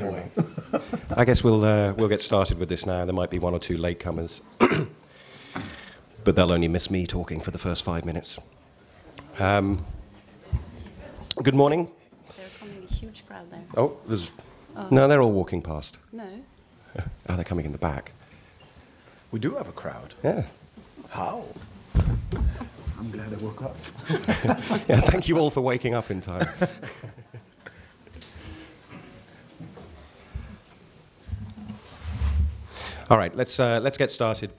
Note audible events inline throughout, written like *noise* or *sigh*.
Anyway, *laughs* I guess we'll, uh, we'll get started with this now. There might be one or two latecomers, *coughs* but they'll only miss me talking for the first five minutes. Um, good morning. They're coming a huge crowd there. Oh, there's. No, they're all walking past. No. *laughs* Oh, they're coming in the back. We do have a crowd. Yeah. How? I'm glad I woke up. *laughs* Yeah, thank you all for waking up in time. All right, let's, uh, let's get started.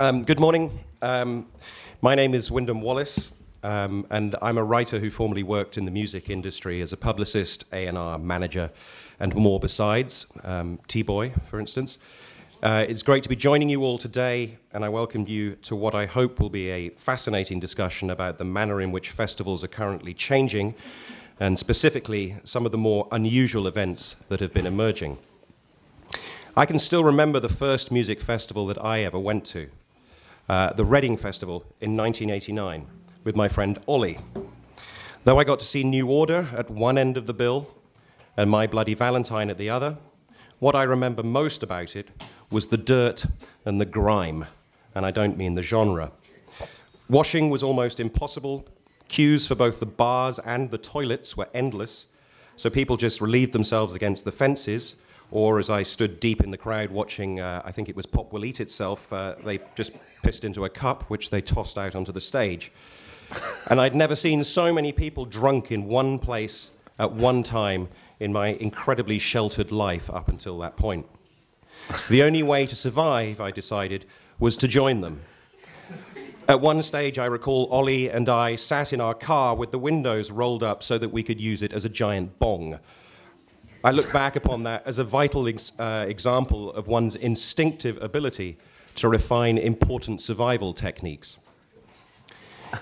Um, good morning. Um, my name is Wyndham Wallace, um, and I'm a writer who formerly worked in the music industry as a publicist, A&R manager, and more besides, um, T-Boy, for instance. Uh, it's great to be joining you all today, and I welcome you to what I hope will be a fascinating discussion about the manner in which festivals are currently changing, and specifically some of the more unusual events that have been emerging. I can still remember the first music festival that I ever went to, uh, the Reading Festival in 1989, with my friend Ollie. Though I got to see New Order at one end of the bill and My Bloody Valentine at the other, what I remember most about it was the dirt and the grime, and I don't mean the genre. Washing was almost impossible. Queues for both the bars and the toilets were endless, so people just relieved themselves against the fences, or as I stood deep in the crowd watching, uh, I think it was Pop Will Eat Itself, uh, they just pissed into a cup, which they tossed out onto the stage. *laughs* and I'd never seen so many people drunk in one place at one time in my incredibly sheltered life up until that point. The only way to survive, I decided, was to join them. At one stage, I recall Ollie and I sat in our car with the windows rolled up so that we could use it as a giant bong. I look back upon that as a vital ex- uh, example of one's instinctive ability to refine important survival techniques.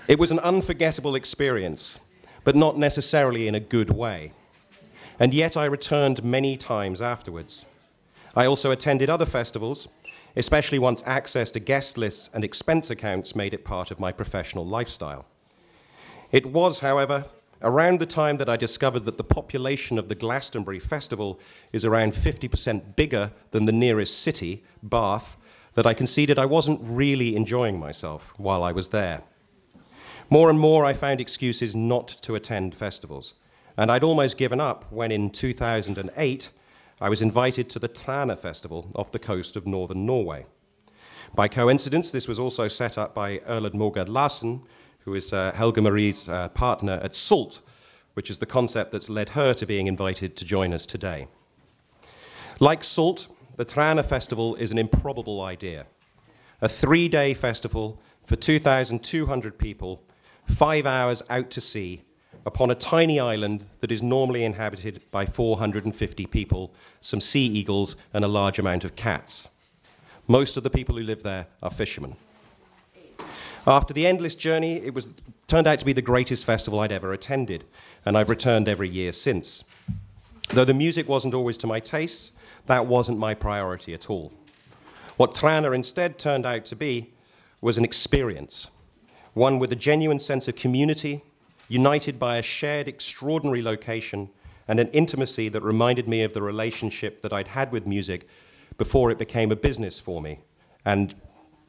It was an unforgettable experience, but not necessarily in a good way. And yet I returned many times afterwards. I also attended other festivals, especially once access to guest lists and expense accounts made it part of my professional lifestyle. It was, however, around the time that I discovered that the population of the Glastonbury Festival is around 50% bigger than the nearest city, Bath, that I conceded I wasn't really enjoying myself while I was there. More and more, I found excuses not to attend festivals, and I'd almost given up when in 2008 I was invited to the Træna Festival off the coast of northern Norway. By coincidence, this was also set up by Erlend Mogård Larsen, who is uh, Helga Marie's uh, partner at SALT, which is the concept that's led her to being invited to join us today. Like SALT, the Træna Festival is an improbable idea. A three day festival for 2,200 people, five hours out to sea, upon a tiny island that is normally inhabited by 450 people, some sea eagles, and a large amount of cats. Most of the people who live there are fishermen. After the endless journey, it was turned out to be the greatest festival I'd ever attended, and I've returned every year since. Though the music wasn't always to my tastes, that wasn't my priority at all. What Træna instead turned out to be was an experience, one with a genuine sense of community, united by a shared extraordinary location and an intimacy that reminded me of the relationship that I'd had with music before it became a business for me, and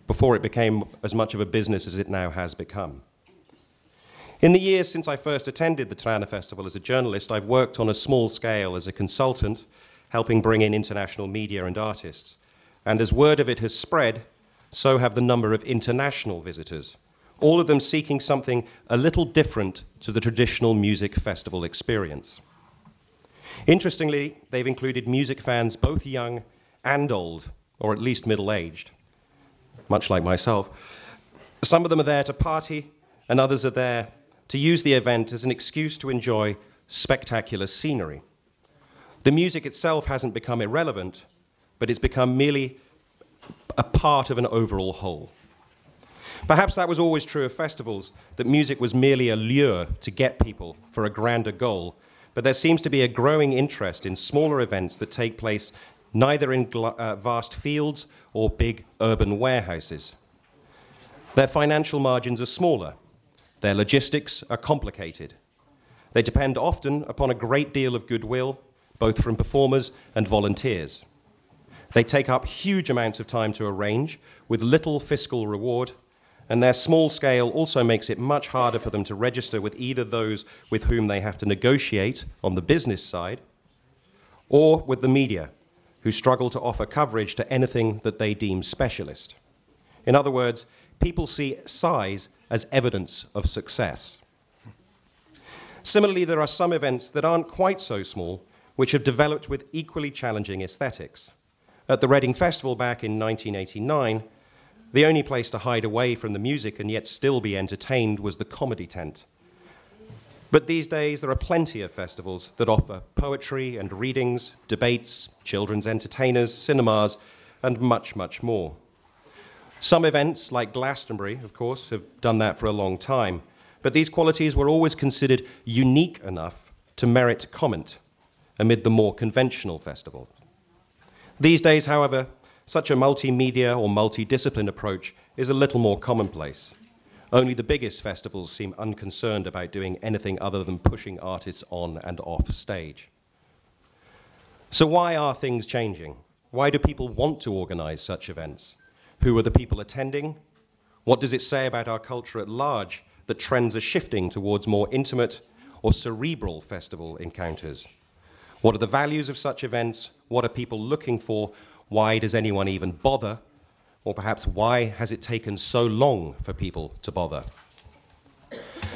before it became as much of a business as it now has become. In the years since I first attended the Træna Festival as a journalist, I've worked on a small scale as a consultant, helping bring in international media and artists. And as word of it has spread, so have the number of international visitors, all of them seeking something a little different to the traditional music festival experience. Interestingly, they've included music fans both young and old, or at least middle aged much like myself. Some of them are there to party, and others are there to use the event as an excuse to enjoy spectacular scenery. The music itself hasn't become irrelevant, but it's become merely a part of an overall whole. Perhaps that was always true of festivals, that music was merely a lure to get people for a grander goal, but there seems to be a growing interest in smaller events that take place neither in uh, vast fields or big urban warehouses. Their financial margins are smaller, their logistics are complicated. They depend often upon a great deal of goodwill, both from performers and volunteers. They take up huge amounts of time to arrange, with little fiscal reward, and their small scale also makes it much harder for them to register with either those with whom they have to negotiate on the business side, or with the media, who struggle to offer coverage to anything that they deem specialist. In other words, people see size as evidence of success. Similarly, there are some events that aren't quite so small, which have developed with equally challenging aesthetics. At the Reading Festival back in 1989, the only place to hide away from the music and yet still be entertained was the comedy tent. But these days, there are plenty of festivals that offer poetry and readings, debates, children's entertainers, cinemas, and much, much more. Some events, like Glastonbury, of course, have done that for a long time, but these qualities were always considered unique enough to merit comment amid the more conventional festivals. These days, however, such a multimedia or multidiscipline approach is a little more commonplace. Only the biggest festivals seem unconcerned about doing anything other than pushing artists on and off stage. So, why are things changing? Why do people want to organize such events? Who are the people attending? What does it say about our culture at large that trends are shifting towards more intimate or cerebral festival encounters? What are the values of such events? What are people looking for? Why does anyone even bother? Or perhaps why has it taken so long for people to bother?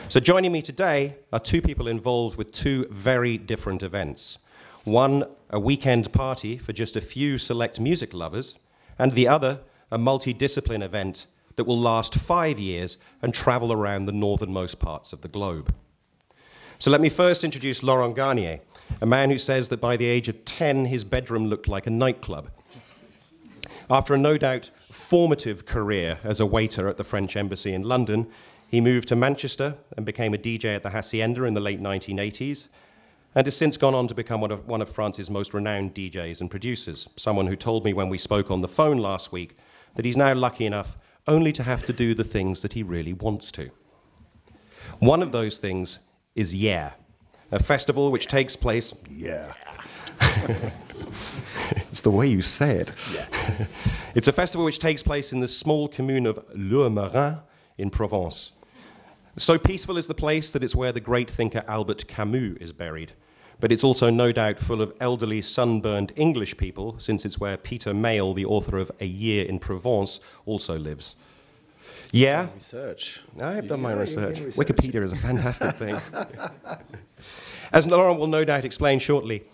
So, joining me today are two people involved with two very different events. One, a weekend party for just a few select music lovers, and the other, a multidiscipline event that will last five years and travel around the northernmost parts of the globe. So, let me first introduce Laurent Garnier, a man who says that by the age of 10, his bedroom looked like a nightclub. After a no doubt formative career as a waiter at the French Embassy in London, he moved to Manchester and became a DJ at the Hacienda in the late 1980s, and has since gone on to become one of, one of France's most renowned DJs and producers. Someone who told me when we spoke on the phone last week that he's now lucky enough only to have to do the things that he really wants to. One of those things is Yeah, a festival which takes place. Yeah. *laughs* *laughs* it's the way you say it. Yeah. *laughs* it's a festival which takes place in the small commune of Le Lourmarin in Provence. So peaceful is the place that it's where the great thinker Albert Camus is buried. But it's also no doubt full of elderly, sunburned English people, since it's where Peter Mayle, the author of A Year in Provence, also lives. Yeah. Research. I've done my research. research. Wikipedia is a fantastic thing. *laughs* As Laurent will no doubt explain shortly,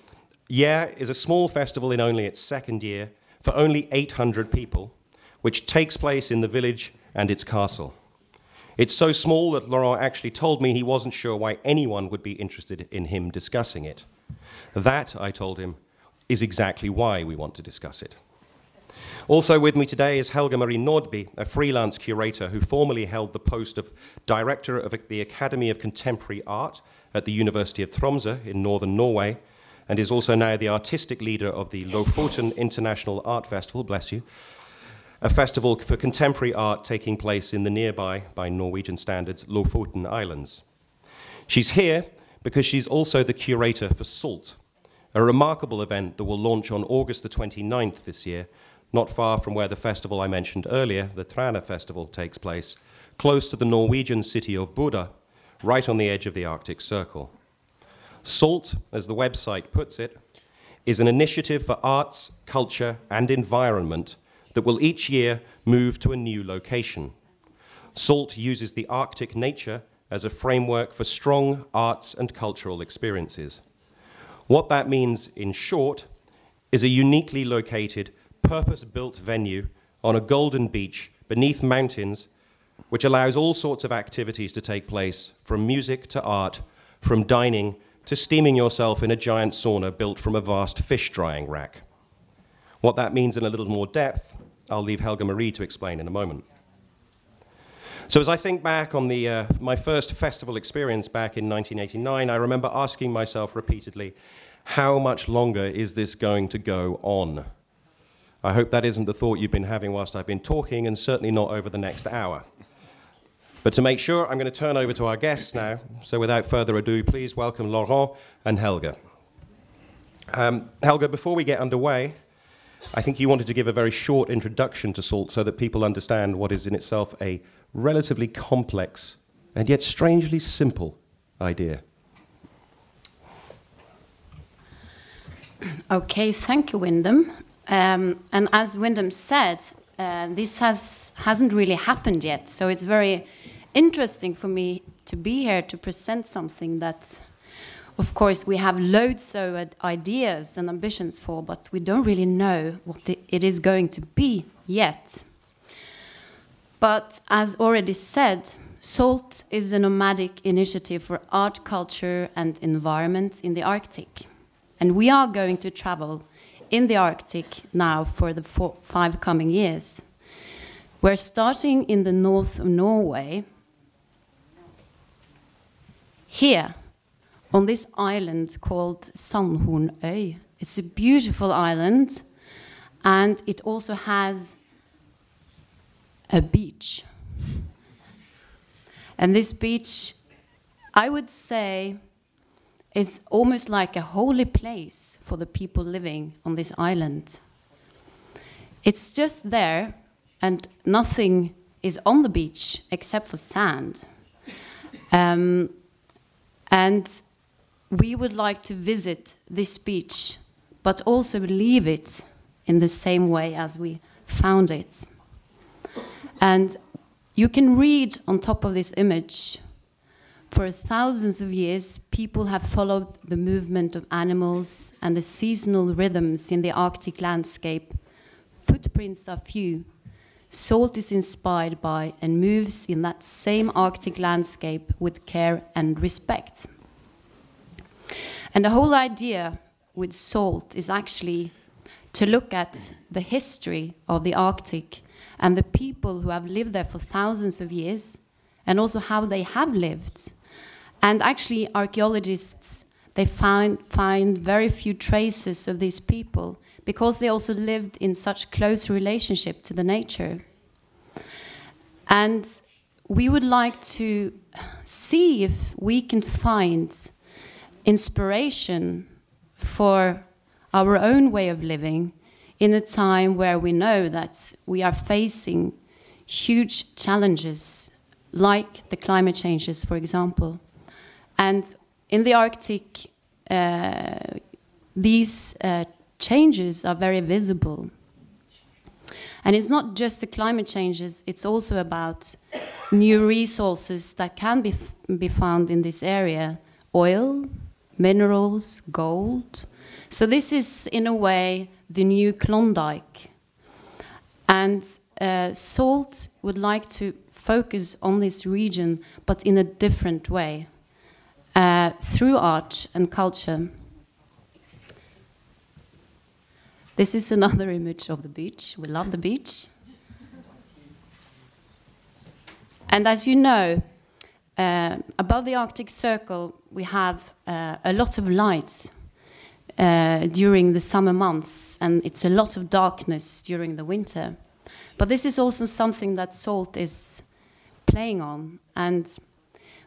Yeah is a small festival in only its second year for only 800 people, which takes place in the village and its castle. It's so small that Laurent actually told me he wasn't sure why anyone would be interested in him discussing it. That, I told him, is exactly why we want to discuss it. Also with me today is Helga Marie Nordby, a freelance curator who formerly held the post of director of the Academy of Contemporary Art at the University of Tromsø in northern Norway, and is also now the artistic leader of the Lofoten International Art Festival, bless you, a festival for contemporary art taking place in the nearby, by Norwegian standards, Lofoten Islands. She's here because she's also the curator for SALT, a remarkable event that will launch on August the 29th this year, not far from where the festival I mentioned earlier, the Træna Festival, takes place, close to the Norwegian city of Bodø, right on the edge of the Arctic Circle. SALT, as the website puts it, is an initiative for arts, culture, and environment that will each year move to a new location. SALT uses the Arctic nature as a framework for strong arts and cultural experiences. What that means, in short, is a uniquely located, purpose built venue on a golden beach beneath mountains, which allows all sorts of activities to take place from music to art, from dining to steaming yourself in a giant sauna built from a vast fish drying rack. What that means in a little more depth, I'll leave Helga Marie to explain in a moment. So, as I think back on the, uh, my first festival experience back in 1989, I remember asking myself repeatedly, how much longer is this going to go on? I hope that isn't the thought you've been having whilst I've been talking, and certainly not over the next hour. But to make sure, I'm going to turn over to our guests now. So, without further ado, please welcome Laurent and Helga. Um, Helga, before we get underway, I think you wanted to give a very short introduction to salt so that people understand what is in itself a relatively complex and yet strangely simple idea. Okay, thank you, Wyndham. Um, and as Wyndham said, uh, this has hasn't really happened yet, so it's very interesting for me to be here to present something that, of course, we have loads of ideas and ambitions for, but we don't really know what it is going to be yet. But as already said, SALT is a nomadic initiative for art, culture, and environment in the Arctic. And we are going to travel in the Arctic now for the four, five coming years. We're starting in the north of Norway. Here, on this island called Sandhornøy. It's a beautiful island, and it also has a beach. And this beach, I would say, is almost like a holy place for the people living on this island. It's just there, and nothing is on the beach except for sand. Um, and we would like to visit this beach, but also leave it in the same way as we found it. And you can read on top of this image for thousands of years, people have followed the movement of animals and the seasonal rhythms in the Arctic landscape. Footprints are few. Salt is inspired by and moves in that same Arctic landscape with care and respect. And the whole idea with salt is actually to look at the history of the Arctic and the people who have lived there for thousands of years, and also how they have lived. And actually, archaeologists they find find very few traces of these people because they also lived in such close relationship to the nature. And we would like to see if we can find inspiration for our own way of living in a time where we know that we are facing huge challenges like the climate changes, for example. And in the Arctic, uh, these uh, changes are very visible. And it's not just the climate changes, it's also about new resources that can be, be found in this area oil, minerals, gold. So, this is, in a way, the new Klondike. And uh, SALT would like to focus on this region, but in a different way, uh, through art and culture. This is another *laughs* image of the beach. We love the beach. And as you know, uh, above the Arctic Circle, we have uh, a lot of lights uh, during the summer months, and it's a lot of darkness during the winter. But this is also something that SALT is playing on. And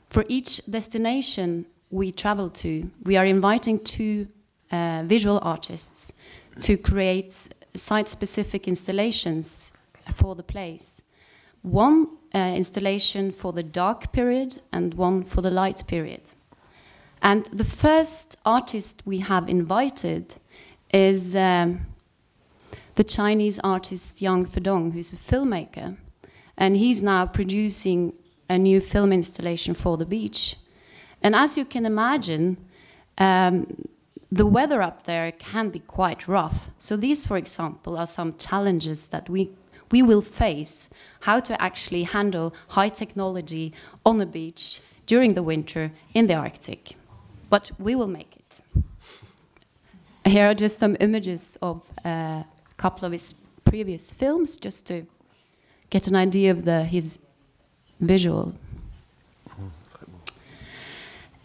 for each destination we travel to, we are inviting two uh, visual artists to create site specific installations for the place. One uh, installation for the dark period and one for the light period. And the first artist we have invited is um, the Chinese artist Yang Fudong, who's a filmmaker. And he's now producing a new film installation for the beach. And as you can imagine, um, the weather up there can be quite rough. So these, for example, are some challenges that we we will face how to actually handle high technology on the beach during the winter in the Arctic but we will make it. Here are just some images of a couple of his previous films, just to get an idea of the, his visual.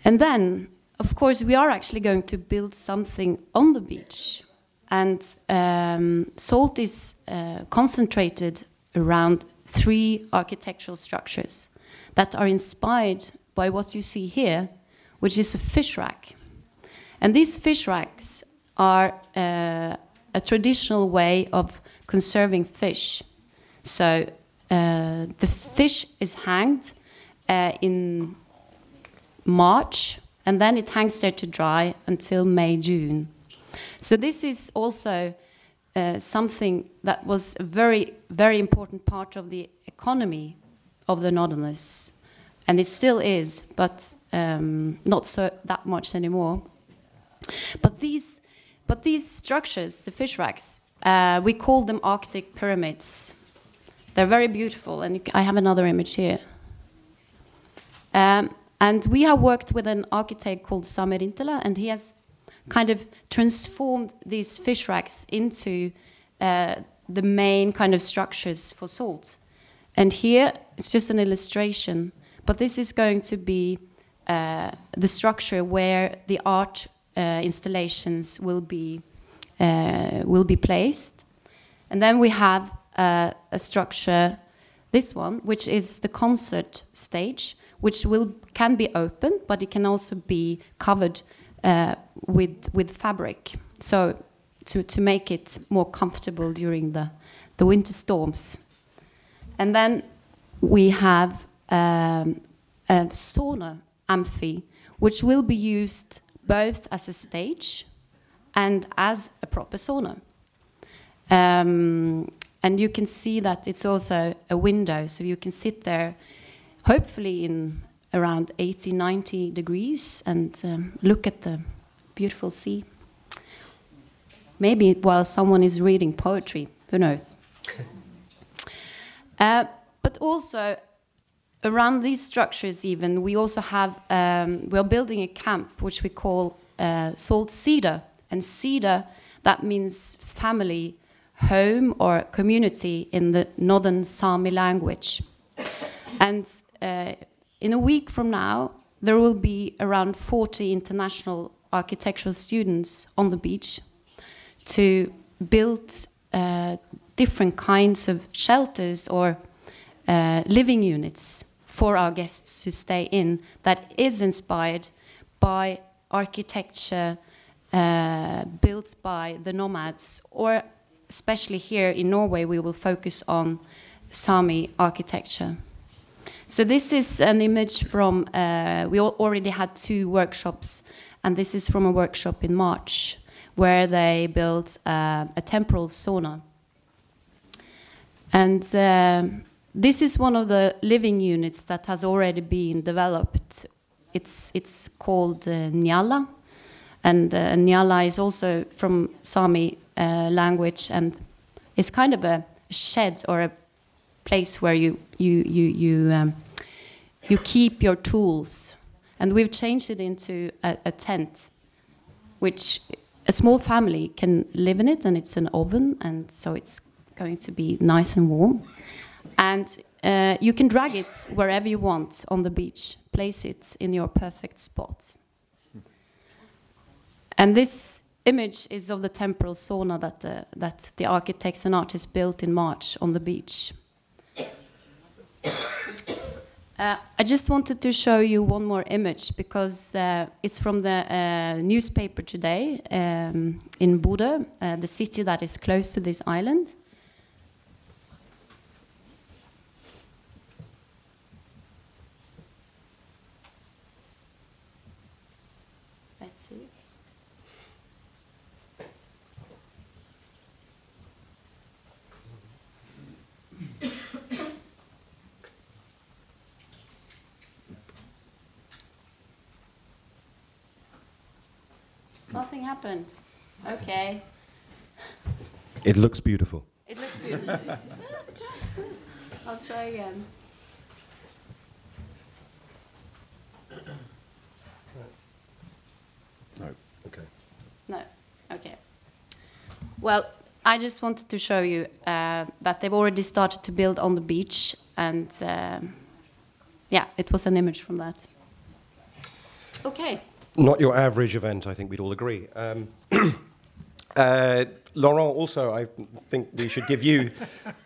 And then, of course, we are actually going to build something on the beach. And um, SALT is uh, concentrated around three architectural structures that are inspired by what you see here which is a fish rack. And these fish racks are uh, a traditional way of conserving fish. So uh, the fish is hanged uh, in March, and then it hangs there to dry until May, June. So this is also uh, something that was a very, very important part of the economy of the Northerners, and it still is, but um, not so that much anymore. But these, but these structures, the fish racks, uh, we call them Arctic pyramids. They're very beautiful, and I have another image here. Um, and we have worked with an architect called Sami Rintala, and he has kind of transformed these fish racks into uh, the main kind of structures for salt. And here it's just an illustration, but this is going to be uh, the structure where the art uh, installations will be uh, will be placed. And then we have uh, a structure, this one, which is the concert stage, which will can be open, but it can also be covered uh, with with fabric. So to to make it more comfortable during the the winter storms. And then we have um, a sauna amphi, which will be used both as a stage and as a proper sauna. Um, and you can see that it's also a window, so you can sit there, hopefully in around 80, 90 degrees, and um, look at the beautiful sea. Maybe while someone is reading poetry, who knows? *laughs* uh, but also, around these structures, even, we also have, um, we're building a camp which we call uh, Salt Siida. And Siida, that means family, home, or community in the northern Sami language. And uh, in a week from now, there will be around 40 international architectural students on the beach to build uh, different kinds of shelters or uh, living units for our guests to stay in that is inspired by architecture uh, built by the nomads, or especially here in Norway, we will focus on Sami architecture. So this is an image from, uh, we already had two workshops, and this is from a workshop in March, where they built uh, a temporal sauna. And uh, this is one of the living units that has already been developed. It's, it's called uh, Njalla, and uh, Njalla is also from Sami uh, language, and it's kind of a shed or a place where you you you you um, you keep your tools, and we've changed it into a, a, tent, which a small family can live in it, and it's an oven, and so it's going to be nice and warm, and uh, you can drag it wherever you want on the beach, place it in your perfect spot. And this image is of the temporal sauna that, uh, that the architects and artists built in March on the beach. Uh, I just wanted to show you one more image because uh, it's from the uh, newspaper today um, in Bodø, uh, the city that is close to this island. Let's see. Nothing happened. Okay. It looks beautiful. It looks beautiful. *laughs* I'll try again. *coughs* No. Okay. No. Okay. Well, I just wanted to show you uh, that they've already started to build on the beach, and um yeah, it was an image from that. Okay. Not your average event, I think we'd all agree. Um, *clears throat* uh, Laurent, also, I think we should give you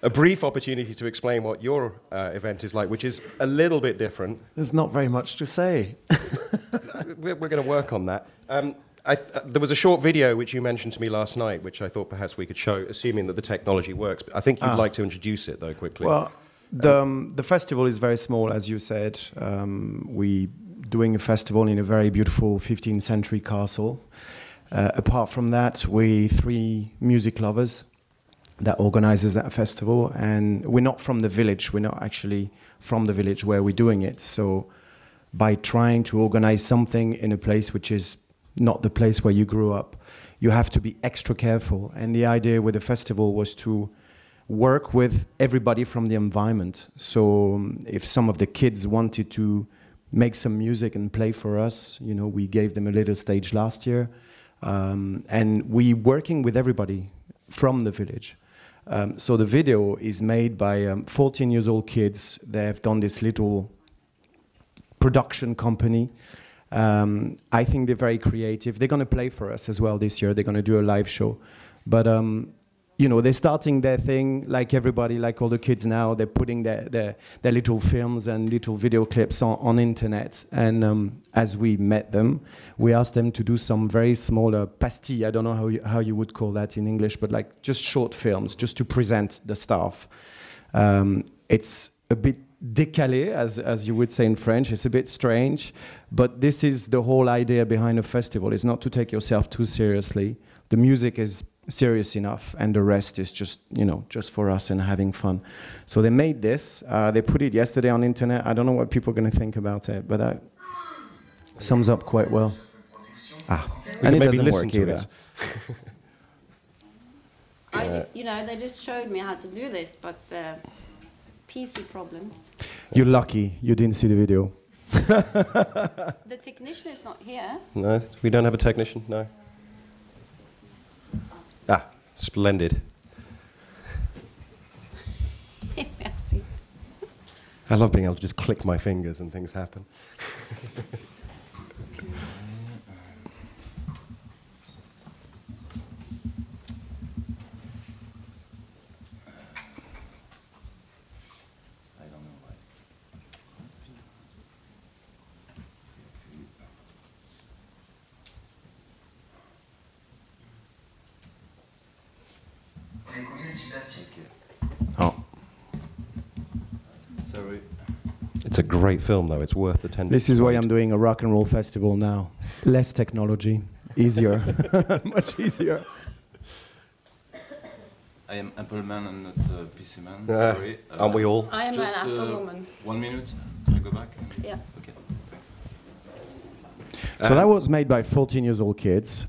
a brief opportunity to explain what your uh, event is like, which is a little bit different. There's not very much to say. *laughs* we're, we're going to work on that. Um, I, uh, there was a short video which you mentioned to me last night, which I thought perhaps we could show, assuming that the technology works. But I think you'd Ah. like to introduce it, though, quickly. Well, the, um, the festival is very small, as you said. Um, we doing a festival in a very beautiful 15th century castle. Uh, apart from that, we three music lovers that organizes that festival, and we're not from the village. We're not actually from the village where we're doing it. So, by trying to organize something in a place which is not the place where you grew up, you have to be extra careful. And the idea with the festival was to work with everybody from the environment. So um, if some of the kids wanted to make some music and play for us, you know, we gave them a little stage last year, um, and we working with everybody from the village. Um, so the video is made by um, 14 years old kids. They have done this little production company. Um, I think they're very creative. They're going to play for us as well this year. They're going to do a live show. But, um, you know, they're starting their thing like everybody, like all the kids now. They're putting their, their, their little films and little video clips on, on internet. And um, as we met them, we asked them to do some very smaller pastilles. I don't know how you, how you would call that in English, but like just short films, just to present the stuff. Um, it's a bit décalé, as, as you would say in French. It's a bit strange, but this is the whole idea behind a festival. It's not to take yourself too seriously. The music is serious enough, and the rest is just you know just for us and having fun. So they made this. Uh, they put it yesterday on internet. I don't know what people are going to think about it, but that sums up quite well. Ah, We and it maybe doesn't listen work to either. *laughs* I di- you know, they just showed me how to do this, but uh, PC problems. You're lucky you didn't see the video. The technician is not here. No, we don't have a technician. No. Splendid. *laughs* Merci. I love being able to just click my fingers and things happen. *laughs* great film, though. It's worth attending. This is why I'm doing a rock and roll festival now. Less technology, easier, *laughs* much easier. I am Apple man and not uh, PC man. Ah, Sorry. aren't we all? I am an just, Apple uh, woman. One minute. Can I go back. Yeah. Okay. Thanks. So that was made by 14 years old kids.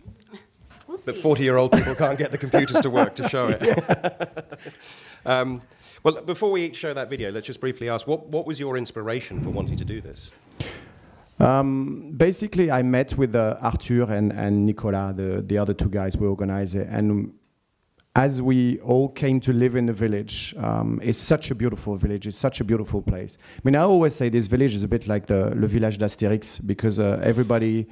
We'll But 40 year old people can't get the computers to work to show it. *laughs* *laughs* um, well, before we show that video, let's just briefly ask what, what was your inspiration for wanting to do this? Um, basically, I met with uh, Arthur and, and Nicolas, the, the other two guys who organize it. And as we all came to live in the village, um, it's such a beautiful village. It's such a beautiful place. I mean, I always say this village is a bit like the Le Village d'Astérix because uh, everybody,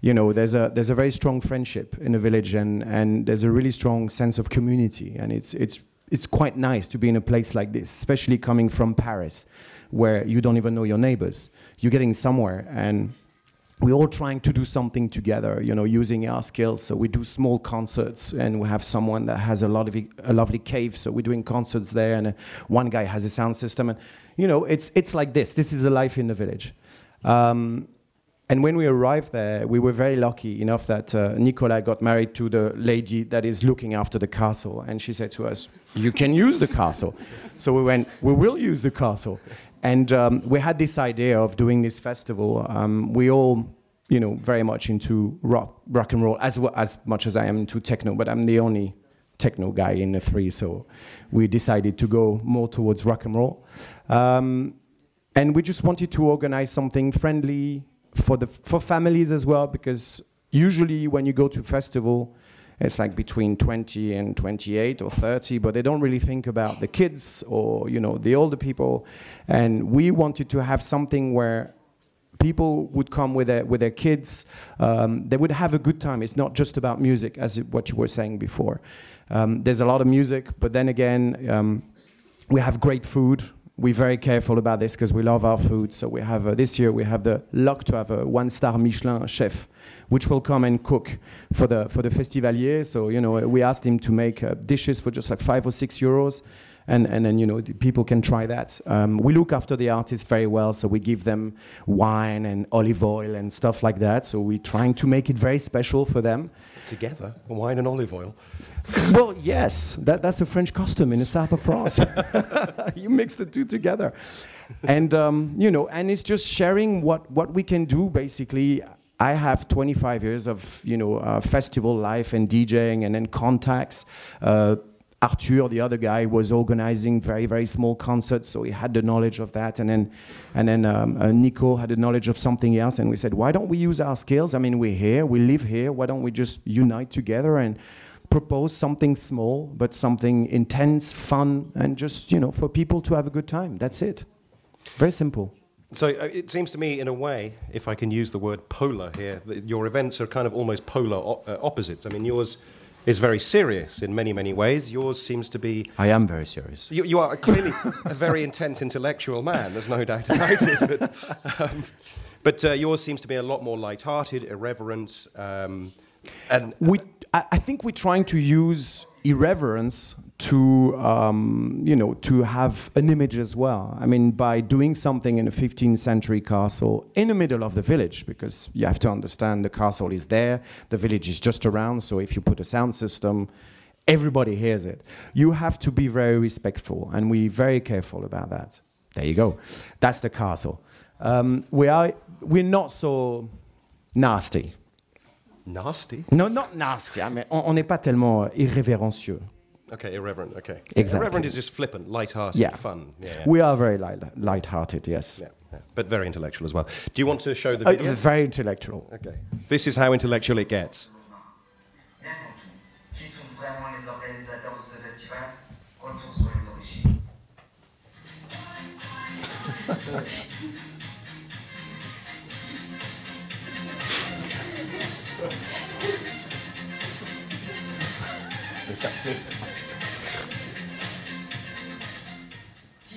you know, there's a there's a very strong friendship in the village, and, and there's a really strong sense of community, and it's it's it's quite nice to be in a place like this, especially coming from Paris, where you don't even know your neighbors. You're getting somewhere, and we're all trying to do something together, you know, using our skills. So we do small concerts, and we have someone that has a lot of a lovely cave. So we're doing concerts there, and uh, one guy has a sound system, and you know, it's it's like this. This is a life in the village. Um, and when we arrived there, we were very lucky enough that uh, Nicola got married to the lady that is looking after the castle. And she said to us, You can use the castle. so we went, We will use the castle. And um, we had this idea of doing this festival. Um, we all, you know, very much into rock, rock and roll, as, well, as much as I am into techno, but I'm the only techno guy in the three. So we decided to go more towards rock and roll. Um, and we just wanted to organize something friendly for the for families as well because usually when you go to festival it's like between 20 and 28 or 30 but they don't really think about the kids or you know the older people. And we wanted to have something where people would come with their with their kids um, they would have a good time. It's not just about music as what you were saying before. Um, there's a lot of music but then again um, we have great food we're very careful about this because we love our food. So we have uh, this year we have the luck to have a one-star Michelin chef, which will come and cook for the for the festivalier. So you know we asked him to make uh, dishes for just like five or six euros. And, and then you know people can try that. Um, we look after the artists very well, so we give them wine and olive oil and stuff like that. So we're trying to make it very special for them. Together, wine and olive oil. *laughs* well, yes, that, that's a French custom in the south of France. *laughs* *laughs* you mix the two together, and um, you know, and it's just sharing what what we can do. Basically, I have 25 years of you know uh, festival life and DJing, and then contacts. Uh, Arthur, the other guy, was organizing very, very small concerts, so he had the knowledge of that. And then, and then um, uh, Nico had the knowledge of something else. And we said, why don't we use our skills? I mean, we're here, we live here. Why don't we just unite together and propose something small, but something intense, fun, and just you know for people to have a good time. That's it. Very simple. So uh, it seems to me, in a way, if I can use the word polar here, your events are kind of almost polar uh, opposites. I mean, yours is very serious in many, many ways. Yours seems to be. I am very serious. You, you are clearly a very intense intellectual man, there's no doubt about it. But, um, but uh, yours seems to be a lot more light-hearted, irreverent, um, and we, I, I think we're trying to use irreverence to, um, you know, to have an image as well. I mean, by doing something in a 15th century castle in the middle of the village, because you have to understand the castle is there, the village is just around. So if you put a sound system, everybody hears it. You have to be very respectful, and we're very careful about that. There you go. That's the castle. Um, we are, we're not so nasty. nasty. No, not nasty. I mean, on on n'est pas tellement irrévérencieux. Okay, irreverent. Okay, Exactly. Irreverent is just flippant, light-hearted, Yeah. fun. Yeah, yeah. We are very light, light-hearted, yes. yeah, yeah. but very intellectual as well. Do you want to show the Uh, video? very intellectual. Okay, this is how intellectual it gets.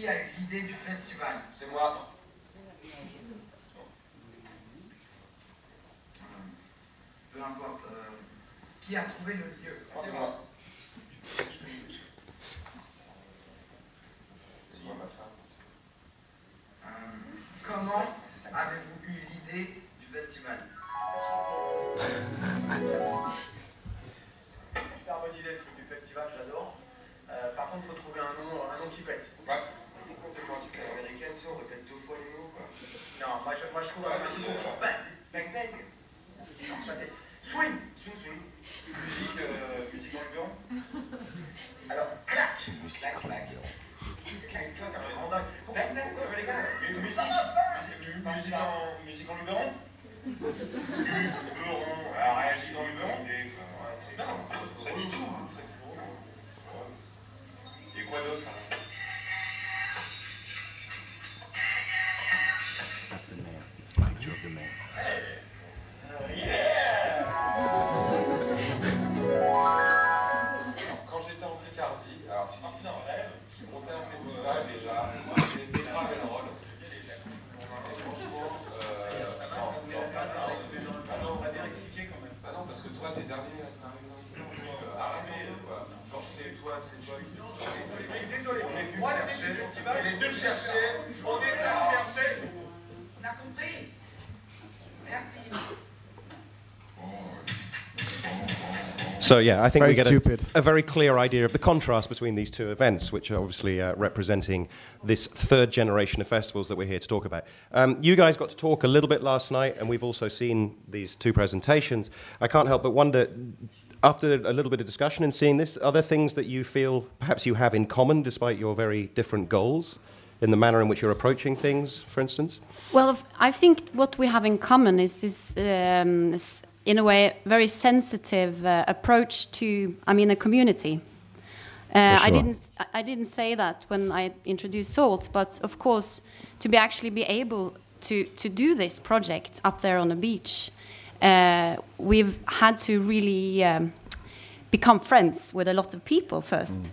Qui a eu l'idée du festival C'est moi. Peu importe. euh, qui a trouvé le lieu C'est moi. Euh, Comment avez-vous eu l'idée du festival? Super bonne idée le truc du festival, j'adore. Euh, par contre, faut trouver un nom, un nom qui pète. Ouais. On répète deux fois les mots, quoi. Non, moi je, moi, je trouve un truc qui bang, bang, bang. Non, ça c'est swing, swing, swing. Musique, euh, musique. Alors, clac, clac, clac. Clac, clac, un grand dingue. Bang, bang, quoi, les gars. Une musique, musique, musique en, musique en luberon? Luberon, alors, ouais, musique en luberon? Non, ça dit tout. Et quoi d'autre alors Quand j'étais en Picardie, alors si si, qui montait un festival déjà, c'était Petra Roll. Et franchement, euh, ah On va bien expliquer quand même. ah non, parce que toi, t'es dernier à être arrivé dans l'histoire. donc, euh, Arrête un peu, quoi. Genre, c'est toi, c'est toi qui. Désolé, On est venu chercher. festival, On est venu chercher. On est venu chercher. On a compris Merci. So yeah, I think Very we get a, a very clear idea of the contrast between these two events, which are obviously uh, representing this third generation of festivals that we're here to talk about. Um, you guys got to talk a little bit last night, and we've also seen these two presentations. I can't help but wonder, after a little bit of discussion and seeing this, are there things that you feel perhaps you have in common despite your very different goals? In the manner in which you're approaching things, for instance? Well, I think what we have in common is this, um, s- in a way, very sensitive uh, approach to, I mean, a community. Uh, I didn't, I- didn't say that when I introduced Salt, but of course, to be actually be able to to do this project up there on the beach, uh, we've had to really. Um, become friends with a lot of people first.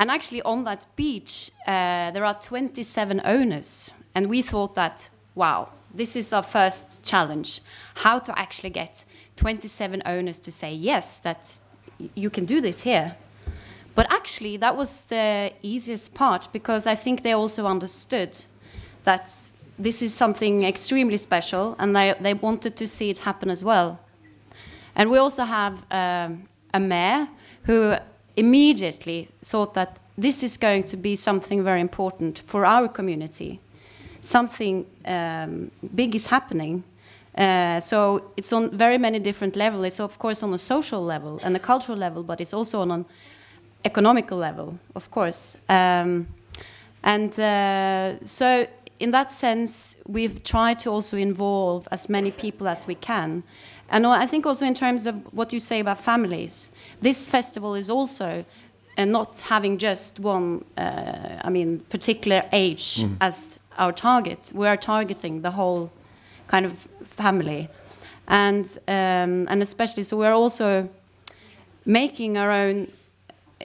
And actually, on that beach, uh, there are 27 owners. And we thought that, wow, this is our first challenge how to actually get 27 owners to say yes, that you can do this here. But actually, that was the easiest part because I think they also understood that this is something extremely special and they, they wanted to see it happen as well. And we also have um, a mayor who immediately thought that this is going to be something very important for our community. Something um, big is happening. Uh, so it's on very many different levels. It's of course on a social level and a cultural level, but it's also on an economical level, of course. Um, and uh, so, in that sense, we've tried to also involve as many people as we can. And I think also in terms of what you say about families, this festival is also uh, not having just one, uh, I mean, particular age as our target. We are targeting the whole kind of family, and um, and especially so we're also making our own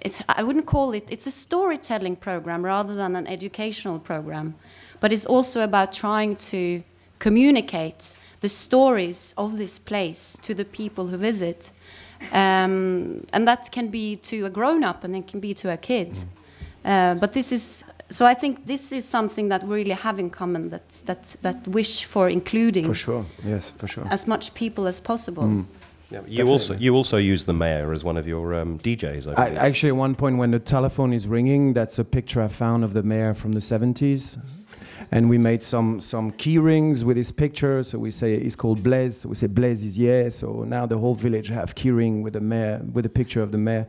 it's, I wouldn't call it, it's a storytelling program rather than an educational program. But it's also about trying to communicate the stories of this place to the people who visit. Um, and that can be to a grown up and it can be to a kid. Uh, but this is, so I think this is something that we really have in common that, that, that wish for including For sure. Yes, for sure. as much people as possible. Yeah, you also you also use the mayor as one of your um, DJs. I I, actually, at one point when the telephone is ringing, that's a picture I found of the mayor from the 70s. And we made some, some key rings with his picture. So we say he's called Blaise. So we say Blaise is yeah. So now the whole village have key ring with the mayor, with a picture of the mayor.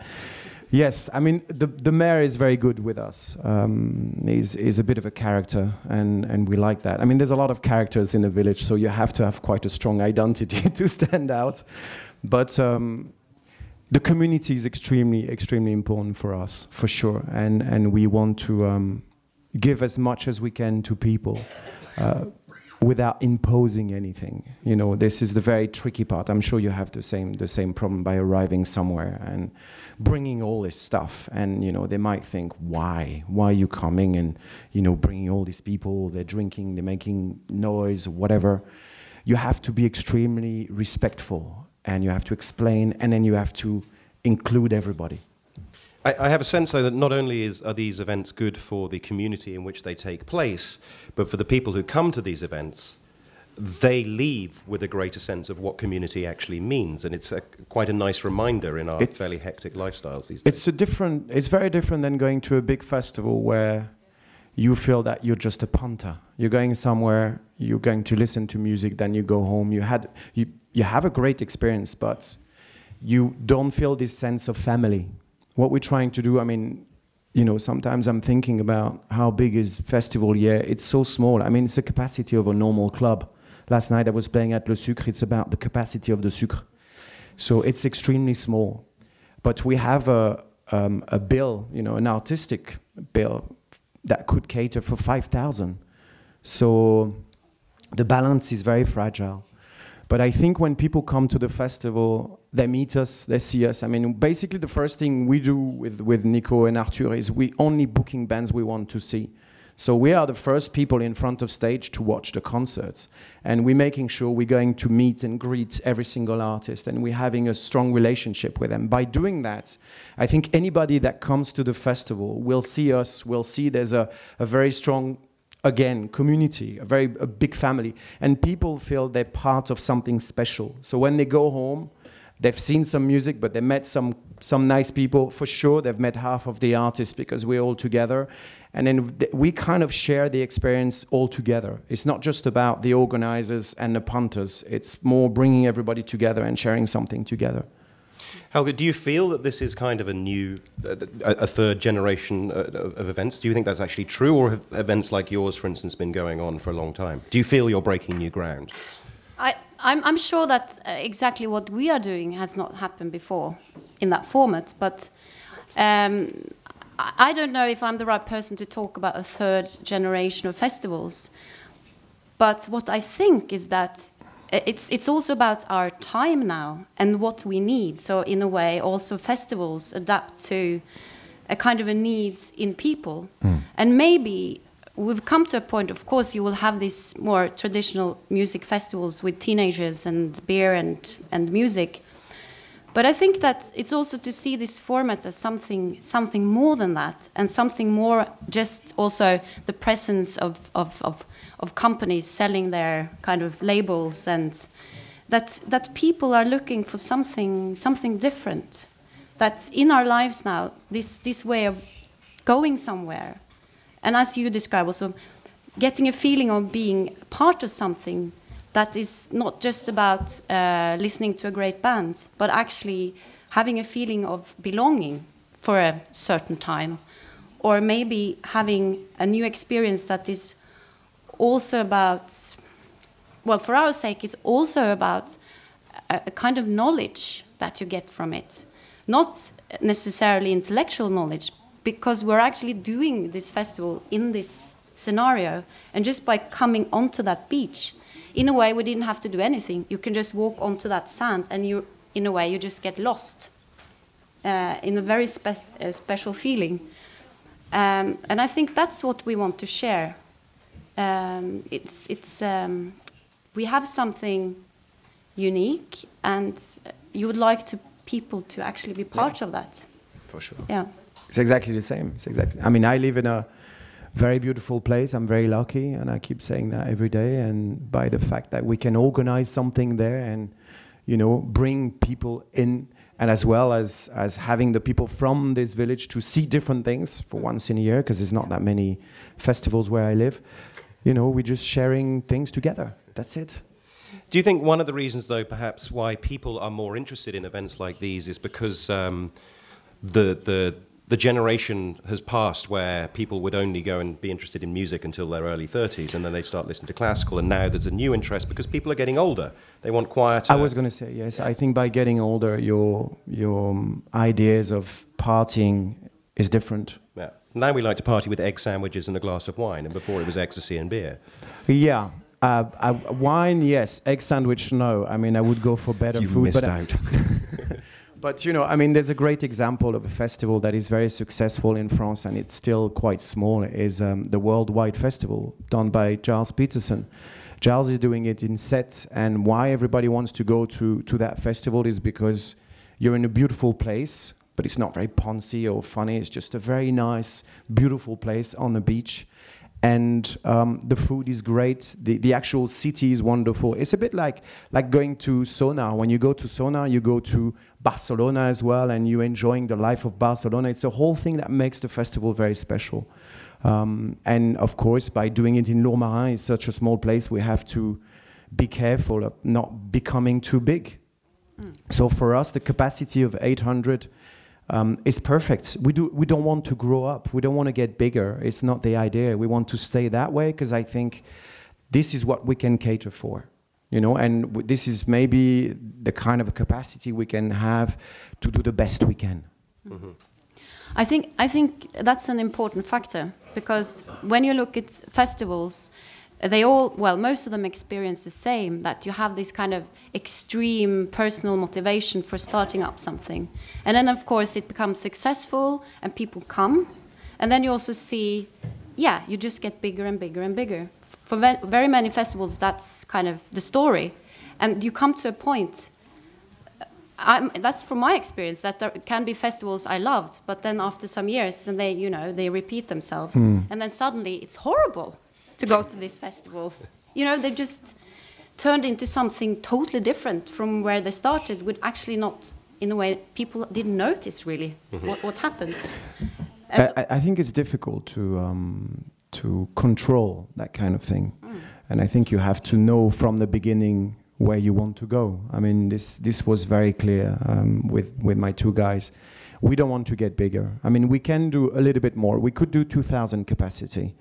Yes, I mean the the mayor is very good with us. Um, he's, a bit of a character, and, and we like that. I mean, there's a lot of characters in the village, so you have to have quite a strong identity *laughs* to stand out. But um, the community is extremely, extremely important for us, for sure. And, and we want to um, give as much as we can to people uh, without imposing anything. You know, this is the very tricky part. I'm sure you have the same, the same problem by arriving somewhere and bringing all this stuff. And, you know, they might think, why? Why are you coming and, you know, bringing all these people? They're drinking, they're making noise, whatever. You have to be extremely respectful and you have to explain and then you have to include everybody. I, I have a sense, though, that not only is, are these events good for the community in which they take place, but for the people who come to these events, they leave with a greater sense of what community actually means, and it's a, quite a nice reminder in our It's- fairly hectic lifestyles these days. It's a different. It's very different than going to a big festival where you feel that you're just a punter. You're going somewhere. You're going to listen to music. Then you go home. You had you you have a great experience, but you don't feel this sense of family. What we're trying to do. I mean, you know, sometimes I'm thinking about how big is festival. year. it's so small. I mean, it's the capacity of a normal club. Last night I was playing at Le Sucre. It's about the capacity of the Sucre. So it's extremely small. But we have a, um, a bill, you know, an artistic bill that could cater for 5,000. So the balance is very fragile. But I think when people come to the festival, they meet us, they see us. I mean, basically, the first thing we do with, with Nico and Arthur is we only booking bands we want to see. So we are the first people in front of stage to watch the concerts, and we're making sure we're going to meet and greet every single artist, and we're having a strong relationship with them. By doing that, I think anybody that comes to the festival will see us, will see there's a, a very strong again community a very a big family and people feel they're part of something special so when they go home they've seen some music but they met some some nice people for sure they've met half of the artists because we're all together and then we kind of share the experience all together it's not just about the organizers and the punters it's more bringing everybody together and sharing something together Helga, do you feel that this is kind of a new, a, a third generation uh, of of events? Do you think that's actually true, or have events like yours, for instance, been going on for a long time? Do you feel you're breaking new ground? I, I'm, I'm sure that uh, exactly what we are doing has not happened before in that format, but um, I don't know if I'm the right person to talk about a third generation of festivals. But what I think is that it's it's also about our time now and what we need. So in a way, also festivals adapt to a kind of a needs in people, and maybe we've come to a point. Of course, you will have these more traditional music festivals with teenagers and beer and and music. But I think that it's also to see this format as something something more than that, and something more just also the presence of of, of, of companies selling their kind of labels and that that people are looking for something something different. That in our lives now, this this way of going somewhere, and as you describe also, getting a feeling of being part of something that is not just about uh, listening to a great band, but actually having a feeling of belonging for a certain time, or maybe having a new experience that is also about, well, for our sake, it's also about a, a kind of knowledge that you get from it, not necessarily intellectual knowledge, because we're actually doing this festival in this scenario, and just by coming onto that beach. In a way we didn't have to do anything. You can just walk onto that sand and you in a way you just get lost uh, in a very spe- uh, special feeling. Um, and i think that's what we want to share. Um, it's it's um, we have something unique and you would like to people to actually be part of that. For sure. yeah It's exactly the same. It's exactly. I mean, I live in a very beautiful place. I'm very lucky, and I keep saying that every day. And by the fact that we can organize something there, and you know, bring people in, and as well as as having the people from this village to see different things for once in a year, because there's not that many festivals where I live. You know, we're just sharing things together. That's it. Do you think one of the reasons, though, perhaps why people are more interested in events like these is because um, the the the generation has passed where people would only go and be interested in music until their early 30s, and then they start listening to classical, and now there's a new interest because people are getting older. They want quieter. I was going to say yes. I think by getting older, your your um, ideas of partying is different. Yeah. Now we like to party with egg sandwiches and a glass of wine, and before it was ecstasy and beer. Yeah. Uh, I, wine, yes. Egg sandwich, no. I mean, I would go for better You food. missed but, out. *laughs* *laughs* but you know, I mean, there's a great example of a festival that is very successful in France, and it's still quite small. Is um, the Worldwide Festival done by Gilles Peterson. Gilles is doing it in sets, and why everybody wants to go to to that festival is because you're in a beautiful place, but it's not very poncy or funny. It's just a very nice, beautiful place on the beach and um, the food is great. The, the actual city is wonderful. It's a bit like like going to Sónar. When you go to Sónar, you go to Barcelona as well, and you're enjoying the life of Barcelona. It's a whole thing that makes the festival very special. Um, and of course, by doing it in Lourmarin, it's such a small place, we have to be careful of not becoming too big. So for us, the capacity of 800 um, is perfect. We do we don't want to grow up. We don't want to get bigger. It's not the idea. We want to stay that way because I think this is what we can cater for. You know, and this is maybe the kind of capacity we can have to do the best we can. I think I think that's an important factor because when you look at festivals, they all well most of them experience the same that you have this kind of extreme personal motivation for starting up something, and then of course it becomes successful and people come, and then you also see, yeah, you just get bigger and bigger and bigger. For very many festivals, that's kind of the story, and you come to a point uh, I'm, that's from my experience that there can be festivals I loved, but then after some years, and they, you know, they repeat themselves, hmm. and then suddenly it's horrible to go to these festivals. You know, they just turned into something totally different from where they started, with actually not, in a way, people didn't notice really what, what happened. I, I- I think it's difficult to um, to control that kind of thing, and I think you have to know from the beginning where you want to go. I mean, this this was very clear um, with with my two guys. We don't want to get bigger. I mean, we can do a little bit more. We could do 2,000 capacity.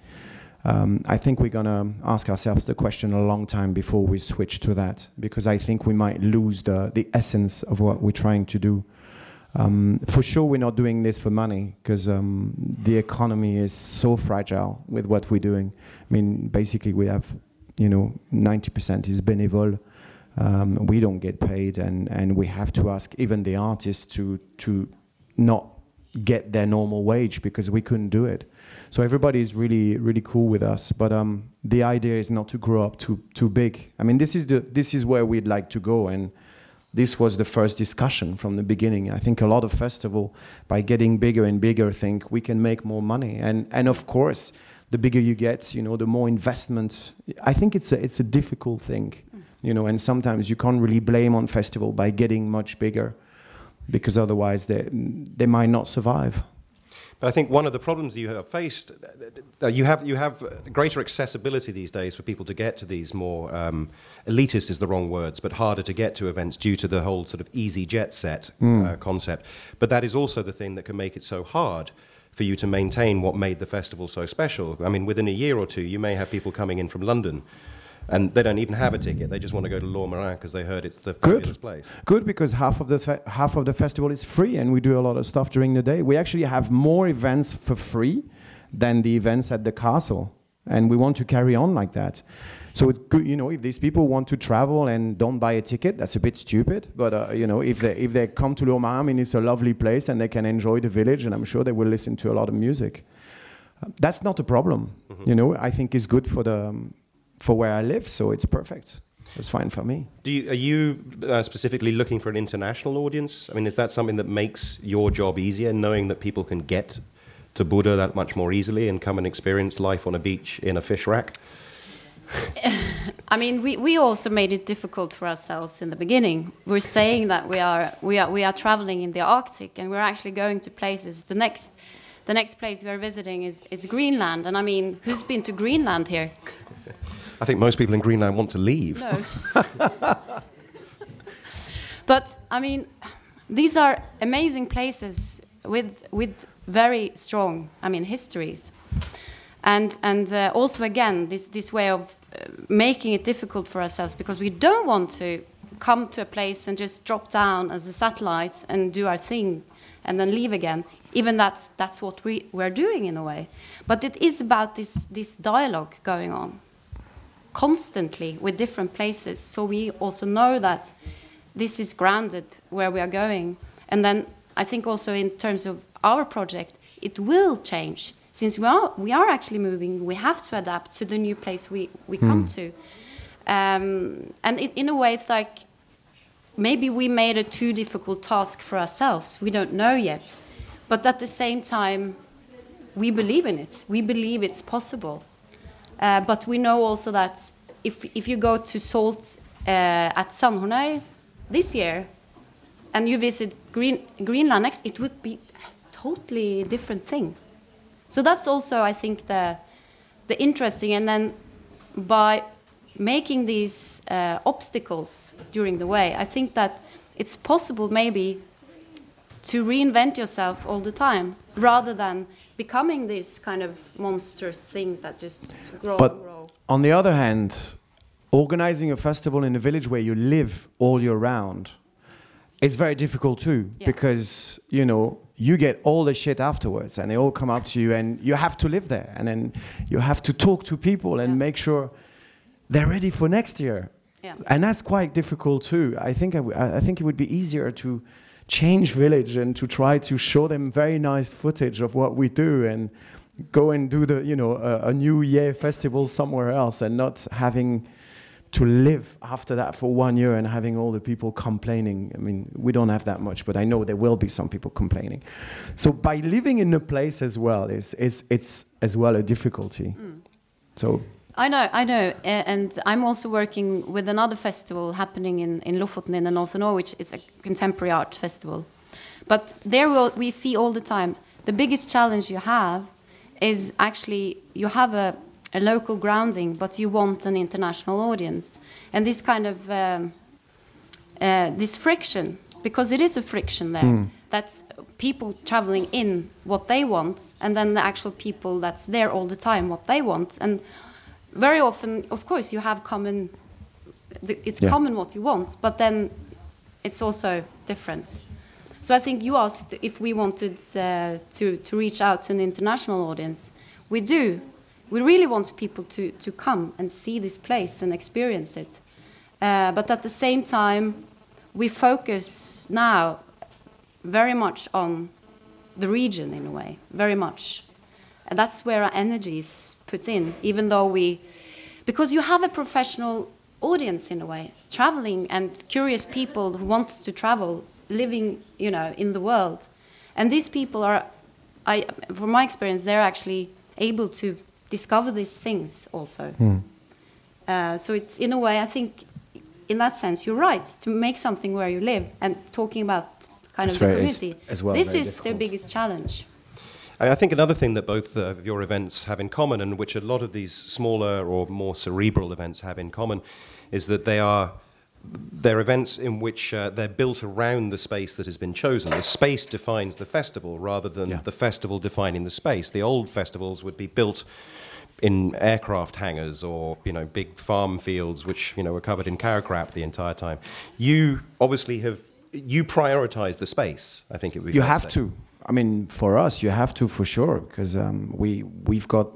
Um, I think we're gonna ask ourselves the question a long time before we switch to that, because I think we might lose the the essence of what we're trying to do. Um, for sure, we're not doing this for money because um, the economy is so fragile with what we're doing. I mean, basically, we have, you know, 90% is bénévole. We don't get paid, and, and we have to ask even the artists to to not get their normal wage because we couldn't do it. So everybody is really really cool with us. But um, the idea is not to grow up too too big. I mean, this is the this is where we'd like to go, and this was the first discussion from the beginning. I think a lot of festival, by getting bigger and bigger, think we can make more money, and and of course, the bigger you get, you know, the more investment. I think it's a it's a difficult thing, you know, and sometimes you can't really blame on festival by getting much bigger, because otherwise they they might not survive. But I think one of the problems you have faced, you have you have greater accessibility these days for people to get to these more um, elitist is the wrong words, but harder to get to events due to the whole sort of easy jet set uh, concept. But that is also the thing that can make it so hard for you to maintain what made the festival so special. I mean, within a year or two, you may have people coming in from London. And they don't even have a ticket. They just want to go to Lourmarin because they heard it's the Good. place. Good because half of the fe- half of the festival is free, and we do a lot of stuff during the day. We actually have more events for free than the events at the castle, and we want to carry on like that. So it's good, you know, if these people want to travel and don't buy a ticket, that's a bit stupid. But uh, you know, if they if they come to Lourmarin, I mean, it's a lovely place, and they can enjoy the village, and I'm sure they will listen to a lot of music. Uh, That's not a problem, you know. I think it's good for the um, for where I live, so it's perfect. It's fine for me. Do you, are you uh, specifically looking for an international audience? I mean, is that something that makes your job easier, knowing that people can get to Bodø that much more easily and come and experience life on a beach in a fish rack? *laughs* I mean, we, we also made it difficult for ourselves in the beginning. We're saying that we are we are we are traveling in the Arctic, and we're actually going to places. The next the next place we're visiting is, is Greenland, and I mean, who's been to Greenland here? I think most people in Greenland want to leave. No. *laughs* but I mean, these are amazing places with with very strong, I mean, histories, and and uh, also again this this way of uh, making it difficult for ourselves because we don't want to come to a place and just drop down as a satellite and do our thing and then leave again. Even that's that's what we we're doing in a way, but it is about this this dialogue going on constantly with different places. So we also know that this is grounded where we are going. And then i think also in terms of our project it will change. Since we are we are actually moving we have to adapt to the new place we we come to. Um, and it, in a way it's like maybe we made a too difficult task for ourselves. We don't know yet. But at the same time we believe in it. We believe it's possible uh, but we know also that if, if you go to Salt uh, at Sandhornøy this year and you visit Green, Greenland next, it would be a totally different thing. So that's also, I think, the, the interesting. And then by making these uh, obstacles during the way, I think that it's possible maybe to reinvent yourself all the time rather than becoming this kind of monstrous thing that just grow But and grow. on the other hand, organizing a festival in a village where you live all year round is very difficult too Yeah. because you know you get all the shit afterwards and they all come up to you and you have to live there and then you have to talk to people and Yeah. make sure they're ready for next year Yeah. and that's quite difficult too i think I, w- I I think it would be easier to change village and to try to show them very nice footage of what we do and go and do the you know a, a new year festival somewhere else and not having to live after that for one year and having all the people complaining. I mean we don't have that much but i know there will be some people complaining. So by living in a place as well is is it's as well a difficulty. Mm. So I know, I know, and I'm also working with another festival happening in, in Lofoten in the north of Norway, which is a contemporary art festival. But there we'll, we see all the time the biggest challenge you have is actually you have a, a local grounding, but you want an international audience, and this kind of um, uh, this friction, because it is a friction there. That's people traveling in what they want, and then the actual people that's there all the time what they want. And very often, of course, you have common. It's Yeah. common what you want, but then it's also different. So I think you asked if we wanted uh, to to reach out to an international audience. We do. We really want people to to come and see this place and experience it. Uh, but at the same time, we focus now very much on the region in a way, very much. And that's where our energy is put in, even though we, because you have a professional audience in a way, traveling and curious people who want to travel, living, you know, in the world. And these people are, I, from my experience, they're actually able to discover these things also. Uh, so it's in a way, I think, in that sense, you're right to make something where you live and talking about kind It's of the community. as well this is the biggest challenge. I think another thing that both uh, of your events have in common, and which a lot of these smaller or more cerebral events have in common, is that they are they're events in which uh, they're built around the space that has been chosen. The space defines the festival rather than Yeah. the festival defining the space. The old festivals would be built in aircraft hangars or you know big farm fields which you know were covered in cow crap the entire time. You obviously have you prioritize the space. I think it would be you have to. I mean, for us, you have to for sure because um, we we've got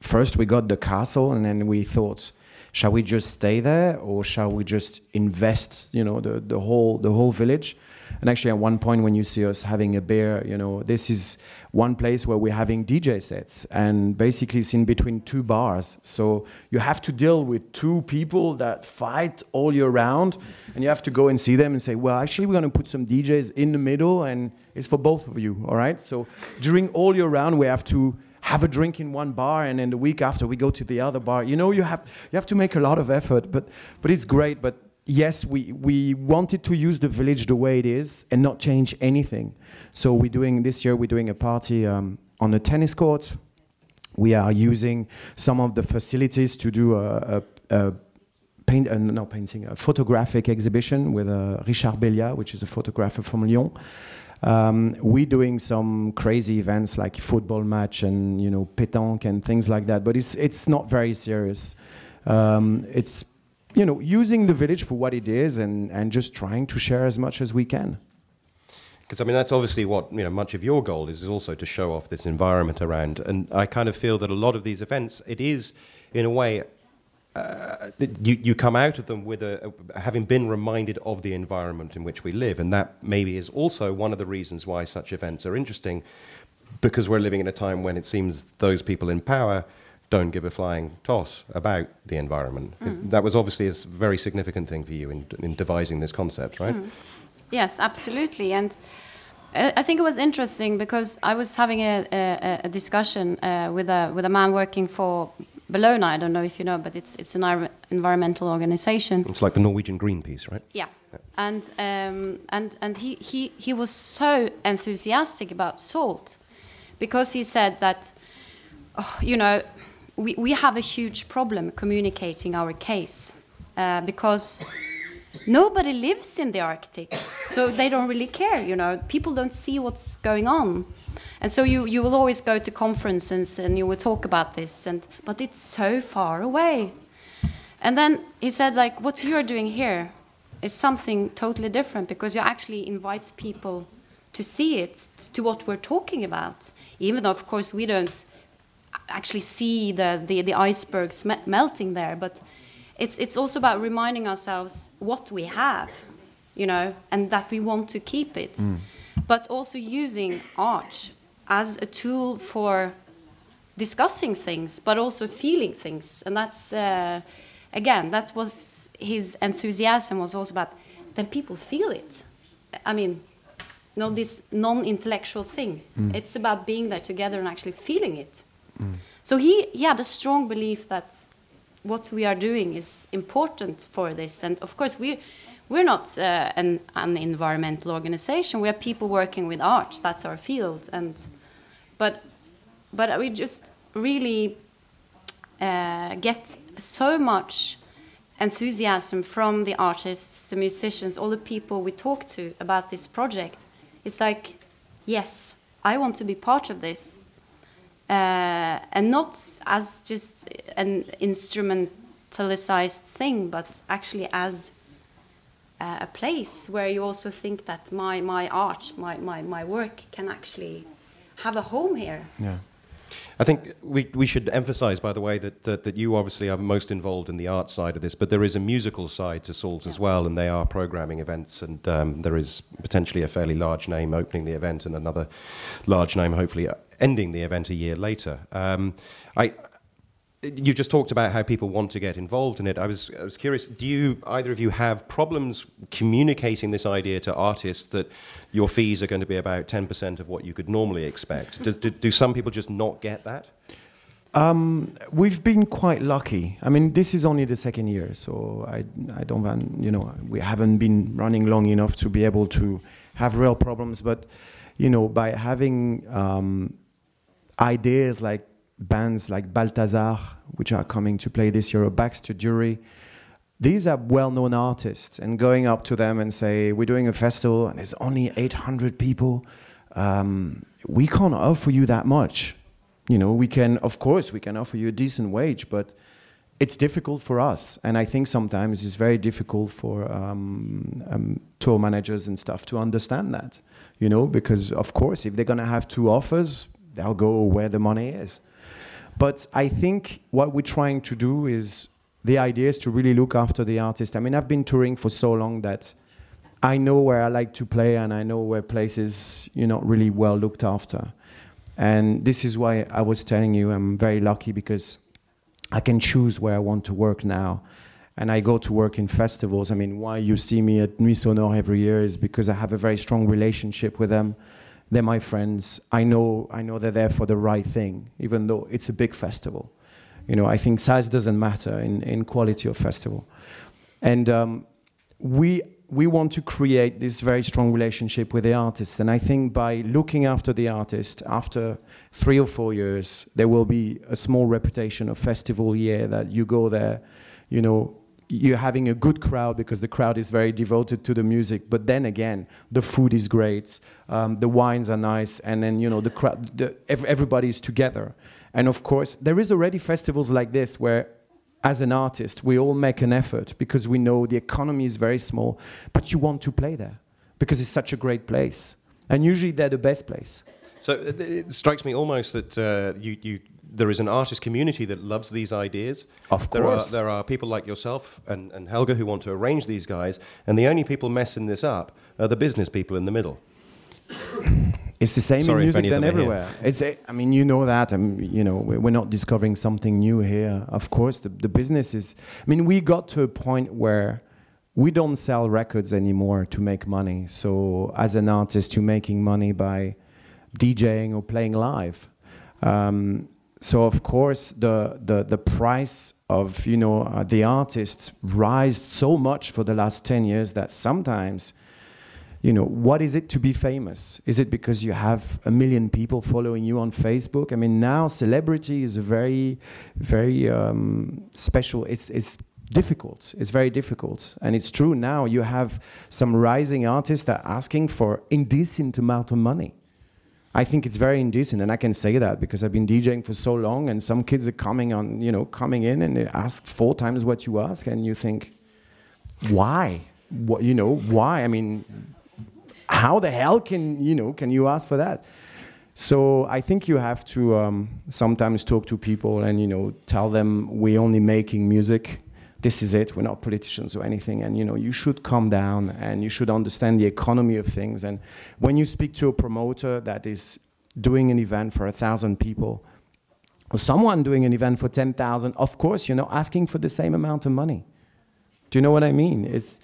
first we got the castle, and then we thought, shall we just stay there or shall we just invest? You know, the the whole the whole village. And actually, at one point, when you see us having a beer, you know, this is one place where we're having DJ sets, and basically it's in between two bars. So you have to deal with two people that fight all year round, and you have to go and see them and say, well, actually, we're going to put some DJs in the middle, and it's for both of you, all right? So during all year round, we have to have a drink in one bar, and then the week after, we go to the other bar. You know, you have you have to make a lot of effort, but but it's great. But yes, we, we wanted to use the village the way it is and not change anything. So we're doing this year. We're doing a party um, on a tennis court. We are using some of the facilities to do a, a, a paint, uh, no painting, a photographic exhibition with uh, Richard Bellia, which is a photographer from Lyon. Um, we're doing some crazy events like football match and you know pétanque and things like that, but it's it's not very serious. Um, it's you know using the village for what it is and and just trying to share as much as we can. Because I mean, that's obviously what you know. Much of your goal is, is also to show off this environment around, and I kind of feel that a lot of these events, it is, in a way, uh, you you come out of them with a, a having been reminded of the environment in which we live, and that maybe is also one of the reasons why such events are interesting, because we're living in a time when it seems those people in power don't give a flying toss about the environment. Is- That was obviously a very significant thing for you in, in devising this concept, right? Yes, absolutely. And uh, I think it was interesting because I was having a, a, a discussion uh, with a with a man working for Bellona. I don't know if you know, but it's it's an environmental organization. It's like the Norwegian Greenpeace, right? Yeah, and um, and and he, he he was so enthusiastic about salt because he said that oh, you know we we have a huge problem communicating our case uh, because nobody lives in the Arctic, so they don't really care. You know, people don't see what's going on, and so you you will always go to conferences and you will talk about this, and but it's so far away. And then he said, like, what you're doing here is something totally different because you actually invite people to see it, to what we're talking about. Even though, of course, we don't actually see the, the, the icebergs me- melting there, but it's, it's also about reminding ourselves what we have, you know, and that we want to keep it. Mm. But also using art as a tool for discussing things, but also feeling things. And that's, uh, again, that was his enthusiasm was also about then people feel it. I mean, not this non intellectual thing. It's about being there together and actually feeling it. So he, he had a strong belief that what we are doing is important for this. And of course, we're, we're not uh, an, an environmental organization. We are people working with art. That's our field. And, but, but we just really uh, get so much enthusiasm from the artists, the musicians, all the people we talk to about this project. It's like, yes, I want to be part of this. Uh, and not as just an instrumentalized thing, but actually as uh, a place where you also think that my, my art, my, my, my work can actually have a home here. Yeah. I think we, we should emphasize, by the way, that, that, that you obviously are most involved in the art side of this, but there is a musical side to Salt as well, and they are programming events, and um, there is potentially a fairly large name opening the event and another large name hopefully ending the event a year later. Um, I, you just talked about how people want to get involved in it. I was, I was curious, do you, either of you have problems communicating this idea to artists that your fees are going to be about 10% of what you could normally expect? Does, do, do some people just not get that? Um, we've been quite lucky. I mean, this is only the second year, so I, I don't, you know, we haven't been running long enough to be able to have real problems. But, you know, by having um, ideas like bands like Balthazar, which are coming to play this year, or Baxter Dury, these are well-known artists, and going up to them and say, "We're doing a festival, and there's only 800 people. Um, we can't offer you that much. You know, we can, of course, we can offer you a decent wage, but." It's difficult for us, and I think sometimes it's very difficult for um, um, tour managers and stuff to understand that, you know, because of course, if they're gonna have two offers, they'll go where the money is. But I think what we're trying to do is the idea is to really look after the artist. I mean, I've been touring for so long that I know where I like to play and I know where places you're not really well looked after. And this is why I was telling you I'm very lucky because I can choose where I want to work now. And I go to work in festivals. I mean, why you see me at Nuits Sonores every year is because I have a very strong relationship with them. They're my friends. I know, I know they're there for the right thing, even though it's a big festival. You know, I think size doesn't matter in, in quality of festival. And um, we, we want to create this very strong relationship with the artist. And I think by looking after the artist, after three or four years, there will be a small reputation of festival year that you go there, you know, you're having a good crowd because the crowd is very devoted to the music. But then again, the food is great, um, the wines are nice, and then you know the crowd, the, everybody is together. And of course, there is already festivals like this where, as an artist, we all make an effort because we know the economy is very small, but you want to play there because it's such a great place, and usually they're the best place. So it, it strikes me almost that uh, you, you, there is an artist community that loves these ideas. Of There course. are, there are people like yourself and, and Helga who want to arrange these guys, and the only people messing this up are the business people in the middle. *coughs* It's the same Sorry in music than them are here. everywhere. It's, a- I mean, you know that. Um, you know, we- we're not discovering something new here. Of course, the, the business is. I mean, we got to a point where we don't sell records anymore to make money. So, as an artist, you're making money by DJing or playing live. Um, so, of course, the, the, the price of you know uh, the artists rise so much for the last ten years that sometimes you know, what is it to be famous? Is it because you have a million people following you on Facebook? I mean, now celebrity is a very, very um, special. It's it's difficult. It's very difficult, and it's true. Now you have some rising artists that are asking for indecent amount of money. I think it's very indecent, and I can say that because I've been DJing for so long, and some kids are coming on, you know, coming in and they ask four times what you ask, and you think, why? What you know? Why? I mean, how the hell can you know can you ask for that so i think you have to um, sometimes talk to people and you know tell them we're only making music this is it we're not politicians or anything and you know you should calm down and you should understand the economy of things and when you speak to a promoter that is doing an event for a thousand people or someone doing an event for 10000 of course you're not asking for the same amount of money do you know what i mean it's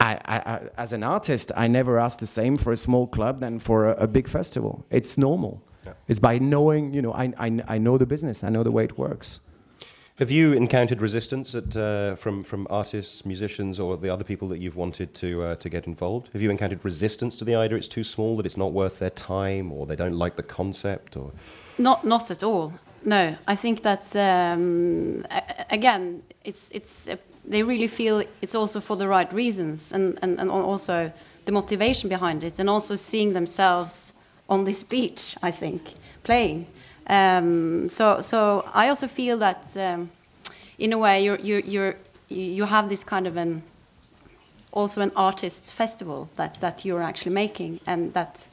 I, I, I, as an artist, I never ask the same for a small club than for a, a big festival. It's normal. Yeah. It's by knowing, you know, I, I, I know the business. I know the way it works. Have you encountered resistance at, uh, from, from artists, musicians, or the other people that you've wanted to, uh, to get involved? Have you encountered resistance to the idea it's too small, that it's not worth their time, or they don't like the concept? Or Not, not at all. No, I think that um, again, it's it's uh, they really feel it's also for the right reasons, and, and, and also the motivation behind it, and also seeing themselves on this beach. I think playing. Um, so so I also feel that um, in a way you're you're, you're you have this kind of an also an artist festival that that you're actually making, and that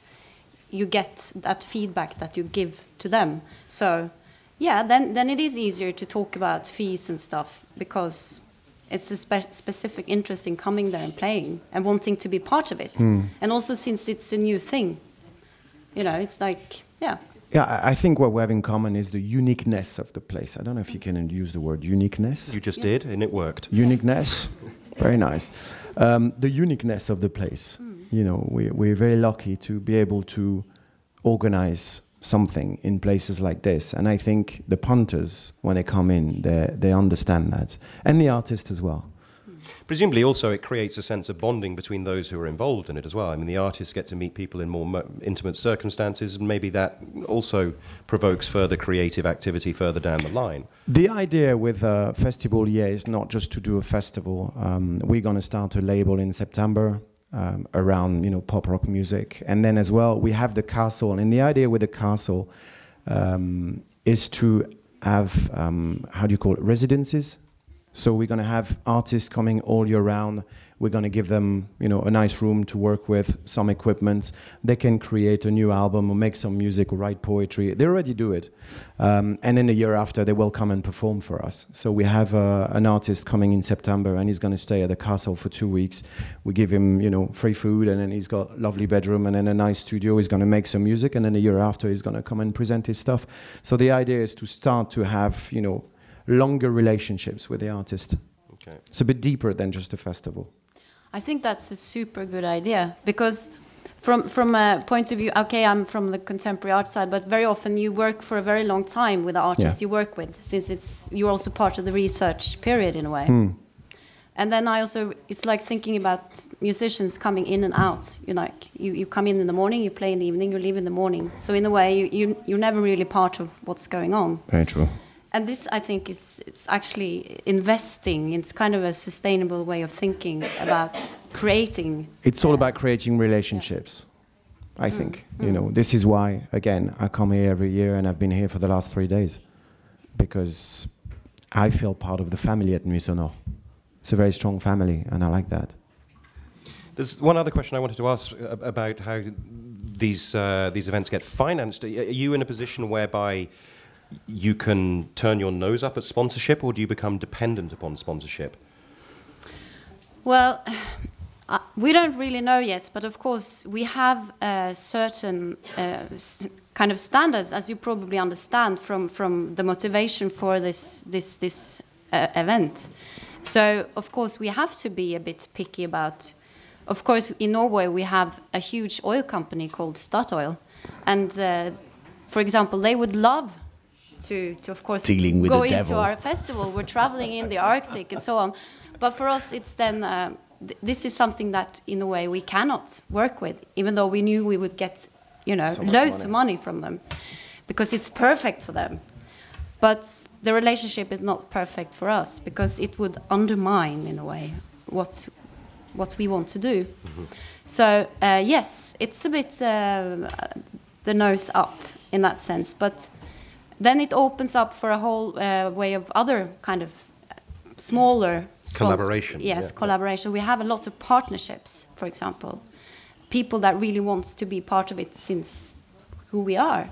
you get that feedback that you give to them. So, yeah, then then it is easier to talk about fees and stuff because it's a spe- specific interest in coming there and playing and wanting to be part of it. And also since it's a new thing, you know, it's like yeah. Yeah, I- I think what we have in common is the uniqueness of the place. I don't know if you can use the word uniqueness. You just Yes. did, and it worked. uniqueness very nice um, the uniqueness of the place you know we, we're very lucky to be able to organize something in places like this and i think the punters when they come in they, they understand that and the artists as well Presumably, also, it creates a sense of bonding between those who are involved in it as well. I mean, the artists get to meet people in more mo- intimate circumstances, and maybe that also provokes further creative activity further down the line. The idea with a festival yeah is not just to do a festival. Um, we're going to start a label in September um, around you know pop rock music, and then as well we have the castle. And the idea with the castle um, is to have um, how do you call it residences. So we're going to have artists coming all year round. We're going to give them, you know, a nice room to work with, some equipment. They can create a new album or make some music or write poetry. They already do it. Um, and then a year after, they will come and perform for us. So we have uh, an artist coming in September, and he's going to stay at the castle for two weeks. We give him, you know, free food, and then he's got lovely bedroom and then a nice studio. He's going to make some music, and then a year after, he's going to come and present his stuff. So the idea is to start to have, you know, longer relationships with the artist. Okay. It's a bit deeper than just a festival. I think that's a super good idea because from from a point of view okay I'm from the contemporary art side but very often you work for a very long time with the artist Yeah. you work with since it's you're also part of the research period in a way Hmm. and then I also it's like thinking about musicians coming in and out you like you, you come in in the morning you play in the evening you leave in the morning so in a way you, you you're never really part of what's going on Very true. And this, I think, is it's actually investing. It's kind of a sustainable way of thinking about creating. It's all about creating relationships. I think you know this is why again I come here every year and I've been here for the last three days because I feel part of the family at Nuits It's a very strong family, and I like that. There's one other question I wanted to ask uh, about how these uh, these events get financed. Are you in a position whereby you can turn your nose up at sponsorship, or do you become dependent upon sponsorship? Well, uh, we don't really know yet, but of course we have uh, certain uh, kind of standards, as you probably understand from from the motivation for this this this uh, event. So of course we have to be a bit picky about. Of course, in Norway we have a huge oil company called Statoil, and for example, they would love to, to of course Dealing with go into devil. our festival. We're traveling in the Arctic and so on. But for us, it's then uh, th- this is something that, in a way, we cannot work with, even though we knew we would get, you know, So loads money. of money from them, because it's perfect for them. But the relationship is not perfect for us because it would undermine, in a way, what what we want to do. So uh, yes, it's a bit uh, the nose up in that sense, but then it opens up for a whole uh, way of other kind of smaller Collaboration, Yes, yeah. collaboration. We have a lot of partnerships, for example, people that really want to be part of it since who we are.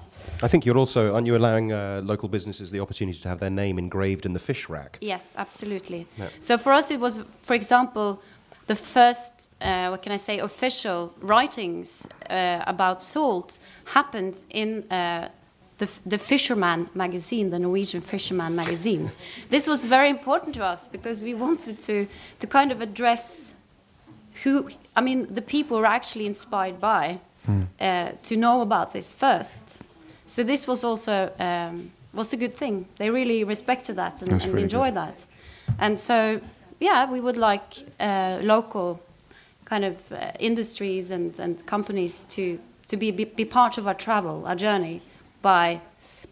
I think you're also aren't you allowing uh, local businesses the opportunity to have their name engraved in the fish rack? Yes, absolutely. Yeah. So for us, it was, for example, the first, uh, what can I say, official writings uh, about salt happened in uh, the, the Fisherman magazine, the Norwegian Fisherman magazine. This was very important to us because we wanted to, to kind of address who, I mean, the people were actually inspired by uh, to know about this first. So this was also um, was a good thing. They really respected that and, and really enjoyed that. And so, yeah, we would like uh, local kind of uh, industries and, and companies to, to be, be, be part of our travel, our journey, by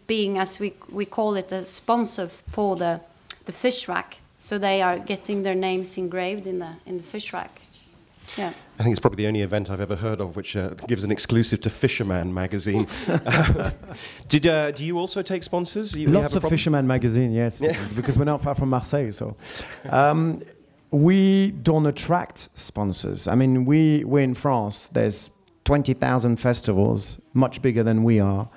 being, as we, we call it, a sponsor for the, the fish rack. So they are getting their names engraved in the, in the fish rack. Yeah. I think it's probably the only event I've ever heard of which uh, gives an exclusive to Fisherman magazine. *laughs* Did uh, do you also take sponsors? You, you Lots a of? Fisherman magazine, yes, *laughs* because we're not far from Marseille. So um, we don't attract sponsors. I mean, we we're in France. There's twenty thousand festivals. much bigger than we are.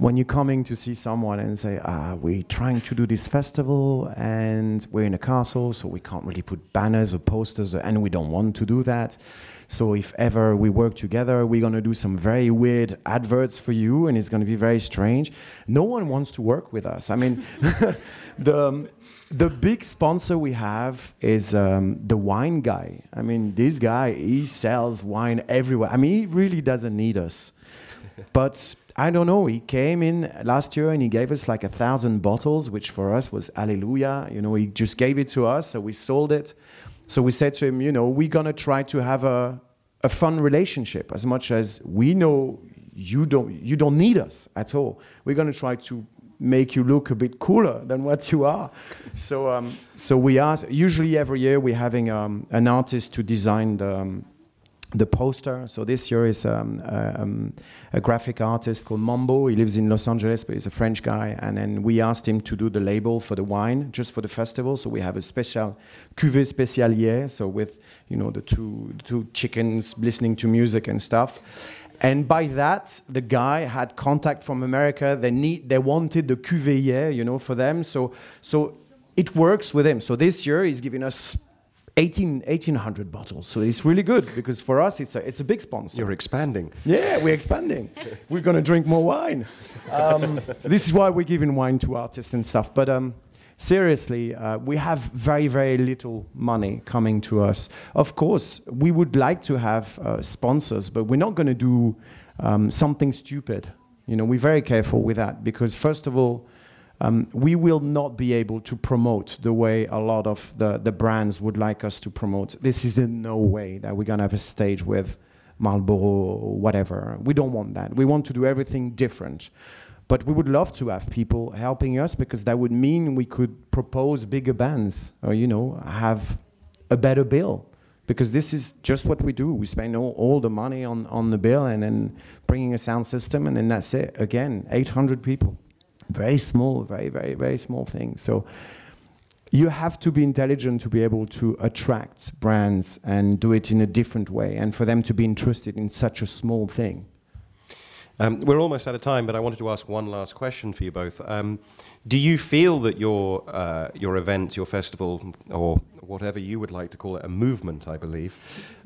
When you're coming to see someone and say, ah, we're trying to do this festival and we're in a castle, so we can't really put banners or posters, and we don't want to do that. So if ever we work together, we're going to do some very weird adverts for you, and it's going to be very strange. No one wants to work with us. I mean, *laughs* the the big sponsor we have is um, the wine guy. I mean, this guy he sells wine everywhere. I mean, he really doesn't need us, but I don't know. He came in last year and he gave us like a thousand bottles, which for us was hallelujah. You know, he just gave it to us, so we sold it. So we said to him, you know, we're gonna try to have a a fun relationship as much as we know you don't you don't need us at all. We're gonna try to make you look a bit cooler than what you are. So, um, so we are usually every year we're having um, an artist to design the, um, the poster. So this year is um, um, a graphic artist called Mambo. He lives in Los Angeles, but he's a French guy. And then we asked him to do the label for the wine, just for the festival. So we have a special cuvée spécialière. So with you know the two two chickens listening to music and stuff. And by that, the guy had contact from America. They need, they wanted the cuvée, you know, for them. So, so it works with him. So this year he's giving us 18, 1800 bottles. So it's really good because for us it's a, it's a big sponsor. You're expanding. Yeah, we're expanding. we're going to drink more wine. Um, so this is why we're giving wine to artists and stuff. But um, seriously, uh, we have very, very little money coming to us. Of course, we would like to have uh, sponsors, but we're not going to do um, something stupid. You know, we're very careful with that because, first of all, um, we will not be able to promote the way a lot of the, the brands would like us to promote. This is in no way that we're going to have a stage with Marlboro or whatever. We don't want that. We want to do everything different. But we would love to have people helping us because that would mean we could propose bigger bands or, you know, have a better bill. Because this is just what we do. We spend all, all the money on, on the bill and then bringing a sound system, and then that's it. Again, 800 people. Very small, very, very, very small thing. So you have to be intelligent to be able to attract brands and do it in a different way and for them to be interested in such a small thing. Um, we're almost out of time, but I wanted to ask one last question for you both. Um, do you feel that your uh, your event, your festival, or whatever you would like to call it, a movement, I believe,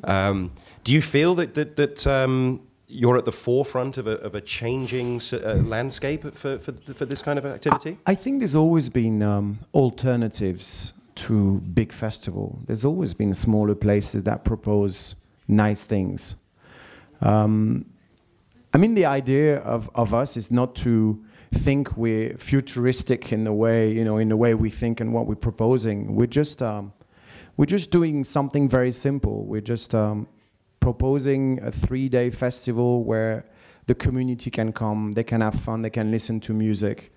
um, do you feel that that, that um, you're at the forefront of a, of a changing uh, landscape for, for, for this kind of activity? I, I think there's always been um, alternatives to big festival. There's always been smaller places that propose nice things. Um, I mean, the idea of, of us is not to think we're futuristic in the way, you know, in the way we think and what we're proposing. We're just, um, we're just doing something very simple. We're just um, proposing a three-day festival where the community can come, they can have fun, they can listen to music.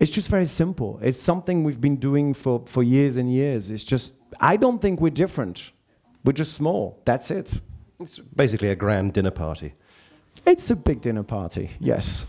It's just very simple. It's something we've been doing for, for years and years. It's just, I don't think we're different. We're just small. That's it. It's basically a grand dinner party. It's a big dinner party, yes.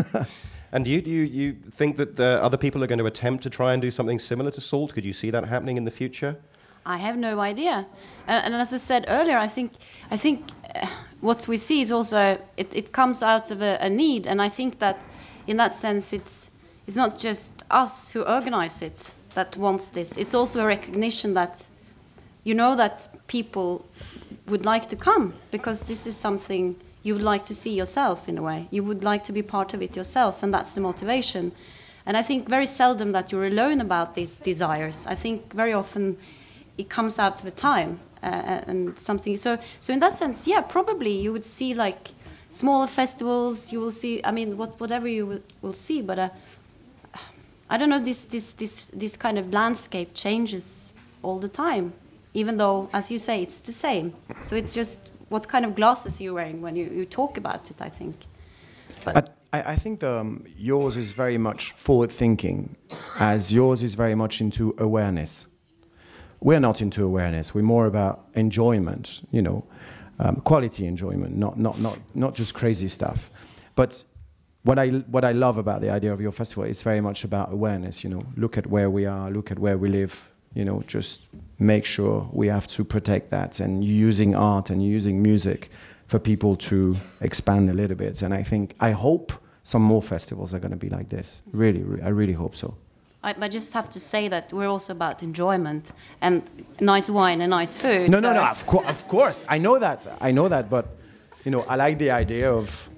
*laughs* and you, you, you think that uh, other people are going to attempt to try and do something similar to Salt? Could you see that happening in the future? I have no idea. Uh, and as I said earlier, I think, I think uh, what we see is also, it, it comes out of a, a, need. And I think that in that sense, it's, it's not just us who organize it that wants this. It's also a recognition that you know that people would like to come because this is something you would like to see yourself in a way. You would like to be part of it yourself, and that's the motivation. And I think very seldom that you're alone about these desires. I think very often it comes out of a time uh, uh, and something. So, so in that sense, yeah, probably you would see like smaller festivals. You will see. I mean, what, whatever you will, will see, but. Uh, I don't know. This this this this kind of landscape changes all the time, even though, as you say, it's the same. So it's just what kind of glasses you're wearing when you, you talk about it, I think. But I, I think um, yours is very much forward thinking, as yours is very much into awareness. We're not into awareness, we're more about enjoyment, you know, um, quality enjoyment, not, not, not, not just crazy stuff. But what I, what I love about the idea of your festival is very much about awareness, you know, look at where we are, look at where we live, you know, just make sure we have to protect that and using art and using music for people to expand a little bit. And I think, I hope some more festivals are going to be like this. Really, re- I really hope so. I, I just have to say that we're also about enjoyment and nice wine and nice food. No, no, so- no. Of, cour- of course, I know that. I know that. But you know, I like the idea of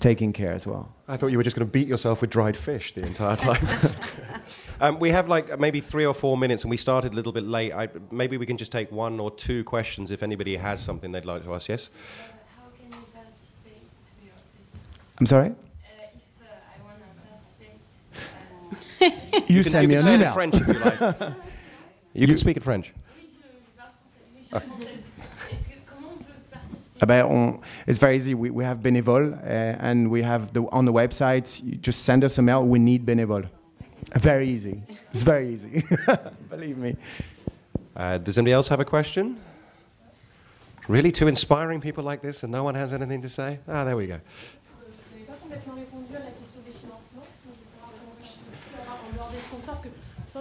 taking care as well. I thought you were just going to beat yourself with dried fish the entire time. *laughs* um, we have like maybe three or four minutes, and we started a little bit late. I, maybe we can just take one or two questions if anybody has something they'd like to ask. Yes. How can you participate to your festival? I'm sorry. Uh, if uh, I want to participate, uh, You, You can, send you me can an say in email. French if you like. *laughs* You can speak in French. oui, je, je parle français. Oui, je suis française. Est-ce que comment on peut participer Ah ben, on- it's very easy. We, we have Benevol, uh, and we have the on the website. You just send us a mail. We need Benevol. Very easy. It's very easy. *laughs* Believe me. Uh, does anybody else have a question? Really, two inspiring people like this, and no one has anything to say? Ah, there we go.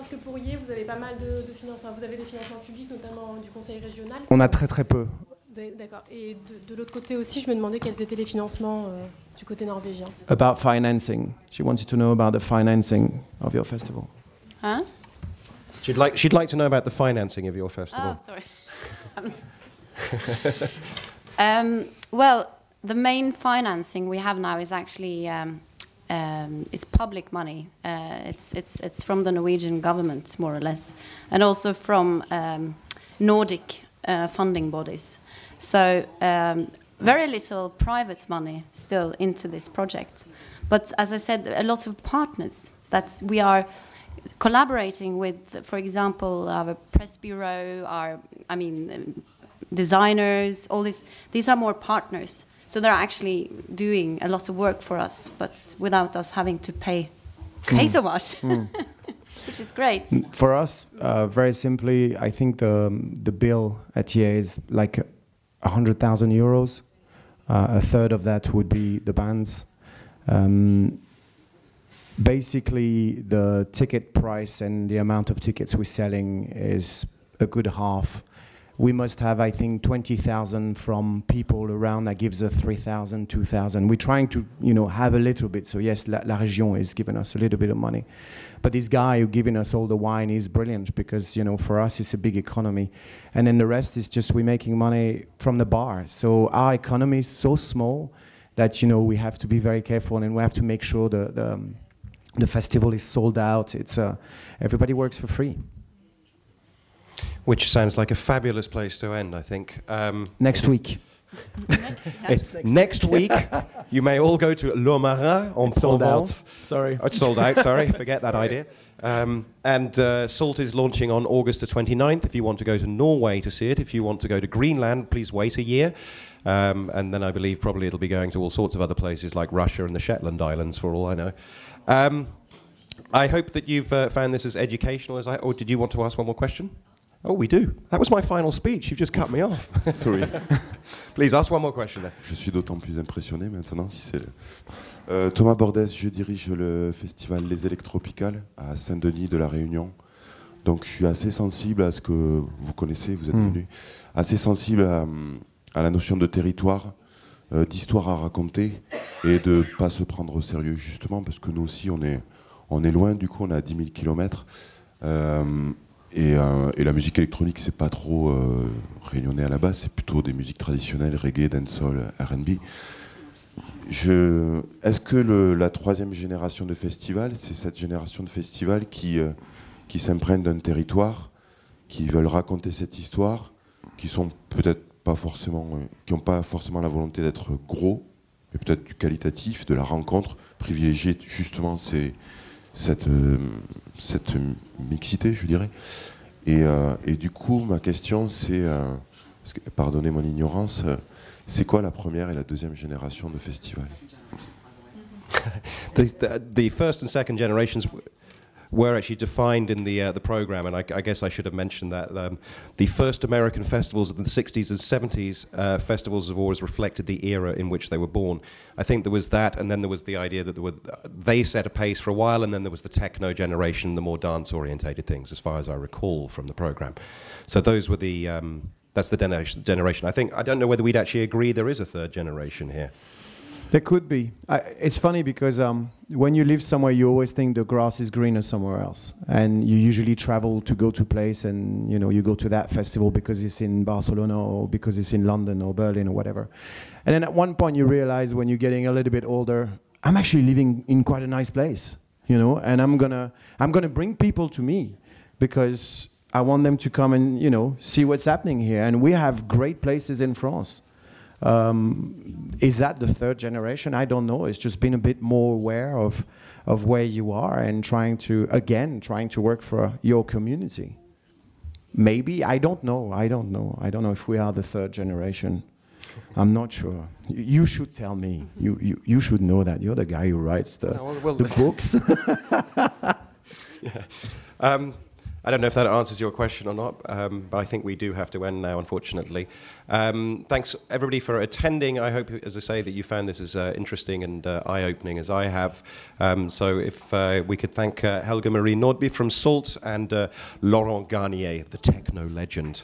Pense que pour y vous avez pas mal de, de financements. Vous avez des financements publics, notamment du conseil régional. On a très très peu. D'accord. Et de, de l'autre côté aussi, je me demandais quels étaient les financements euh, du côté norvégien. About financing. She wanted to know about the financing of your festival. Huh? She'd like, she'd like to know about the financing of your festival. Oh, sorry. *laughs* um, well, the main financing we have now is actually um, um, it's public money. Uh, it's it's it's from the Norwegian government more or less, and also from um, Nordic uh, funding bodies. So um, very little private money still into this project, but as I said, a lot of partners that we are collaborating with, for example, our press bureau, our, I mean, um, designers, all these, these are more partners. So they're actually doing a lot of work for us, but without us having to pay, pay so much, *laughs* which is great. For us, uh, very simply, I think the the bill at EA is like a hundred thousand euros. Uh, a third of that would be the bands. Um, basically, the ticket price and the amount of tickets we're selling is a good half. We must have, I think, 20,000 from people around. That gives us 3,000, 2,000. We're trying to, you know, have a little bit. So yes, La, La Région is giving us a little bit of money. But this guy who giving us all the wine is brilliant because, you know, for us it's a big economy. And then the rest is just we're making money from the bar. So our economy is so small that, you know, we have to be very careful and we have to make sure the, the, um, the festival is sold out. It's, uh, everybody works for free. Which sounds like a fabulous place to end, I think. Um, Next week. it's next, week. *laughs* you may all go to Lourmarin on sold out. Sorry. Oh, it's sold out, sorry. *laughs* Forget that idea. Um, and uh, Salt is launching on August the 29th. If you want to go to Norway to see it, if you want to go to Greenland, please wait a year. Um, and then I believe probably it'll be going to all sorts of other places like Russia and the Shetland Islands, for all I know. Um, I hope that you've uh, found this as educational as I. Or did you want to ask one more question? Oh, we do. That was my final speech. You've just cut me off. *laughs* Sorry. *laughs* Please ask one more question then. Je suis d'autant plus impressionné maintenant. Si c'est le- Euh, Thomas Bordès, je dirige le festival Les Électropicales à Saint-Denis de la Réunion. Donc je suis assez sensible à ce que vous connaissez, vous êtes Mm. venu, assez sensible à, à la notion de territoire, euh, d'histoire à raconter et de pas se prendre au sérieux justement parce que nous aussi on est, on est loin, du coup on est à 10 000 km. Et, euh, et la musique électronique c'est pas trop euh, réunionnais à la base, c'est plutôt des musiques traditionnelles, reggae, dancehall, R&B. Est-ce que la troisième génération de festivals, c'est cette génération de festivals qui, euh, qui s'imprègnent d'un territoire, qui veulent raconter cette histoire, qui sont peut-être pas forcément, euh, qui n'ont pas forcément la volonté d'être gros, mais peut-être du qualitatif, de la rencontre, privilégier justement ces- cette, euh, cette mixité, je dirais. Et, euh, et du coup, ma question, c'est, euh, pardonnez mon ignorance, c'est quoi la première et la deuxième génération de festivals? *laughs* The, first and second generations were actually defined in the uh, the program, and I, I guess I should have mentioned that um, the first American festivals of the 60s and 70s uh, festivals have always reflected the era in which they were born. I think there was that, and then there was the idea that were, they set a pace for a while, and then there was the techno generation, the more dance-orientated things, as far as I recall from the program. So those were the um, that's the generation. I think I don't know whether we'd actually agree there is a third generation here. There could be. I, it's funny because um, when you live somewhere, you always think the grass is greener somewhere else, and you usually travel to go to place, and you know you go to that festival because it's in Barcelona or because it's in London or Berlin or whatever. And then at one point you realize when you're getting a little bit older, I'm actually living in quite a nice place, you know, and I'm gonna I'm gonna bring people to me because I want them to come and you know see what's happening here, and we have great places in France. Um, is that the third generation? I don't know. It's just been a bit more aware of, of where you are and trying to, again, trying to work for your community. Maybe, I don't know. I don't know. I don't know if we are the third generation. I'm not sure. You, you should tell me. You, you, you should know that. You're the guy who writes the, No, well, well, the books. *laughs* *laughs* yeah. Um, I don't know if that answers your question or not, um, but I think we do have to end now, unfortunately. Um, thanks, everybody, for attending. I hope, as I say, that you found this as uh, interesting and uh, eye opening as I have. Um, so, if uh, we could thank uh, Helga Marie Nordby from SALT and uh, Laurent Garnier, the techno legend.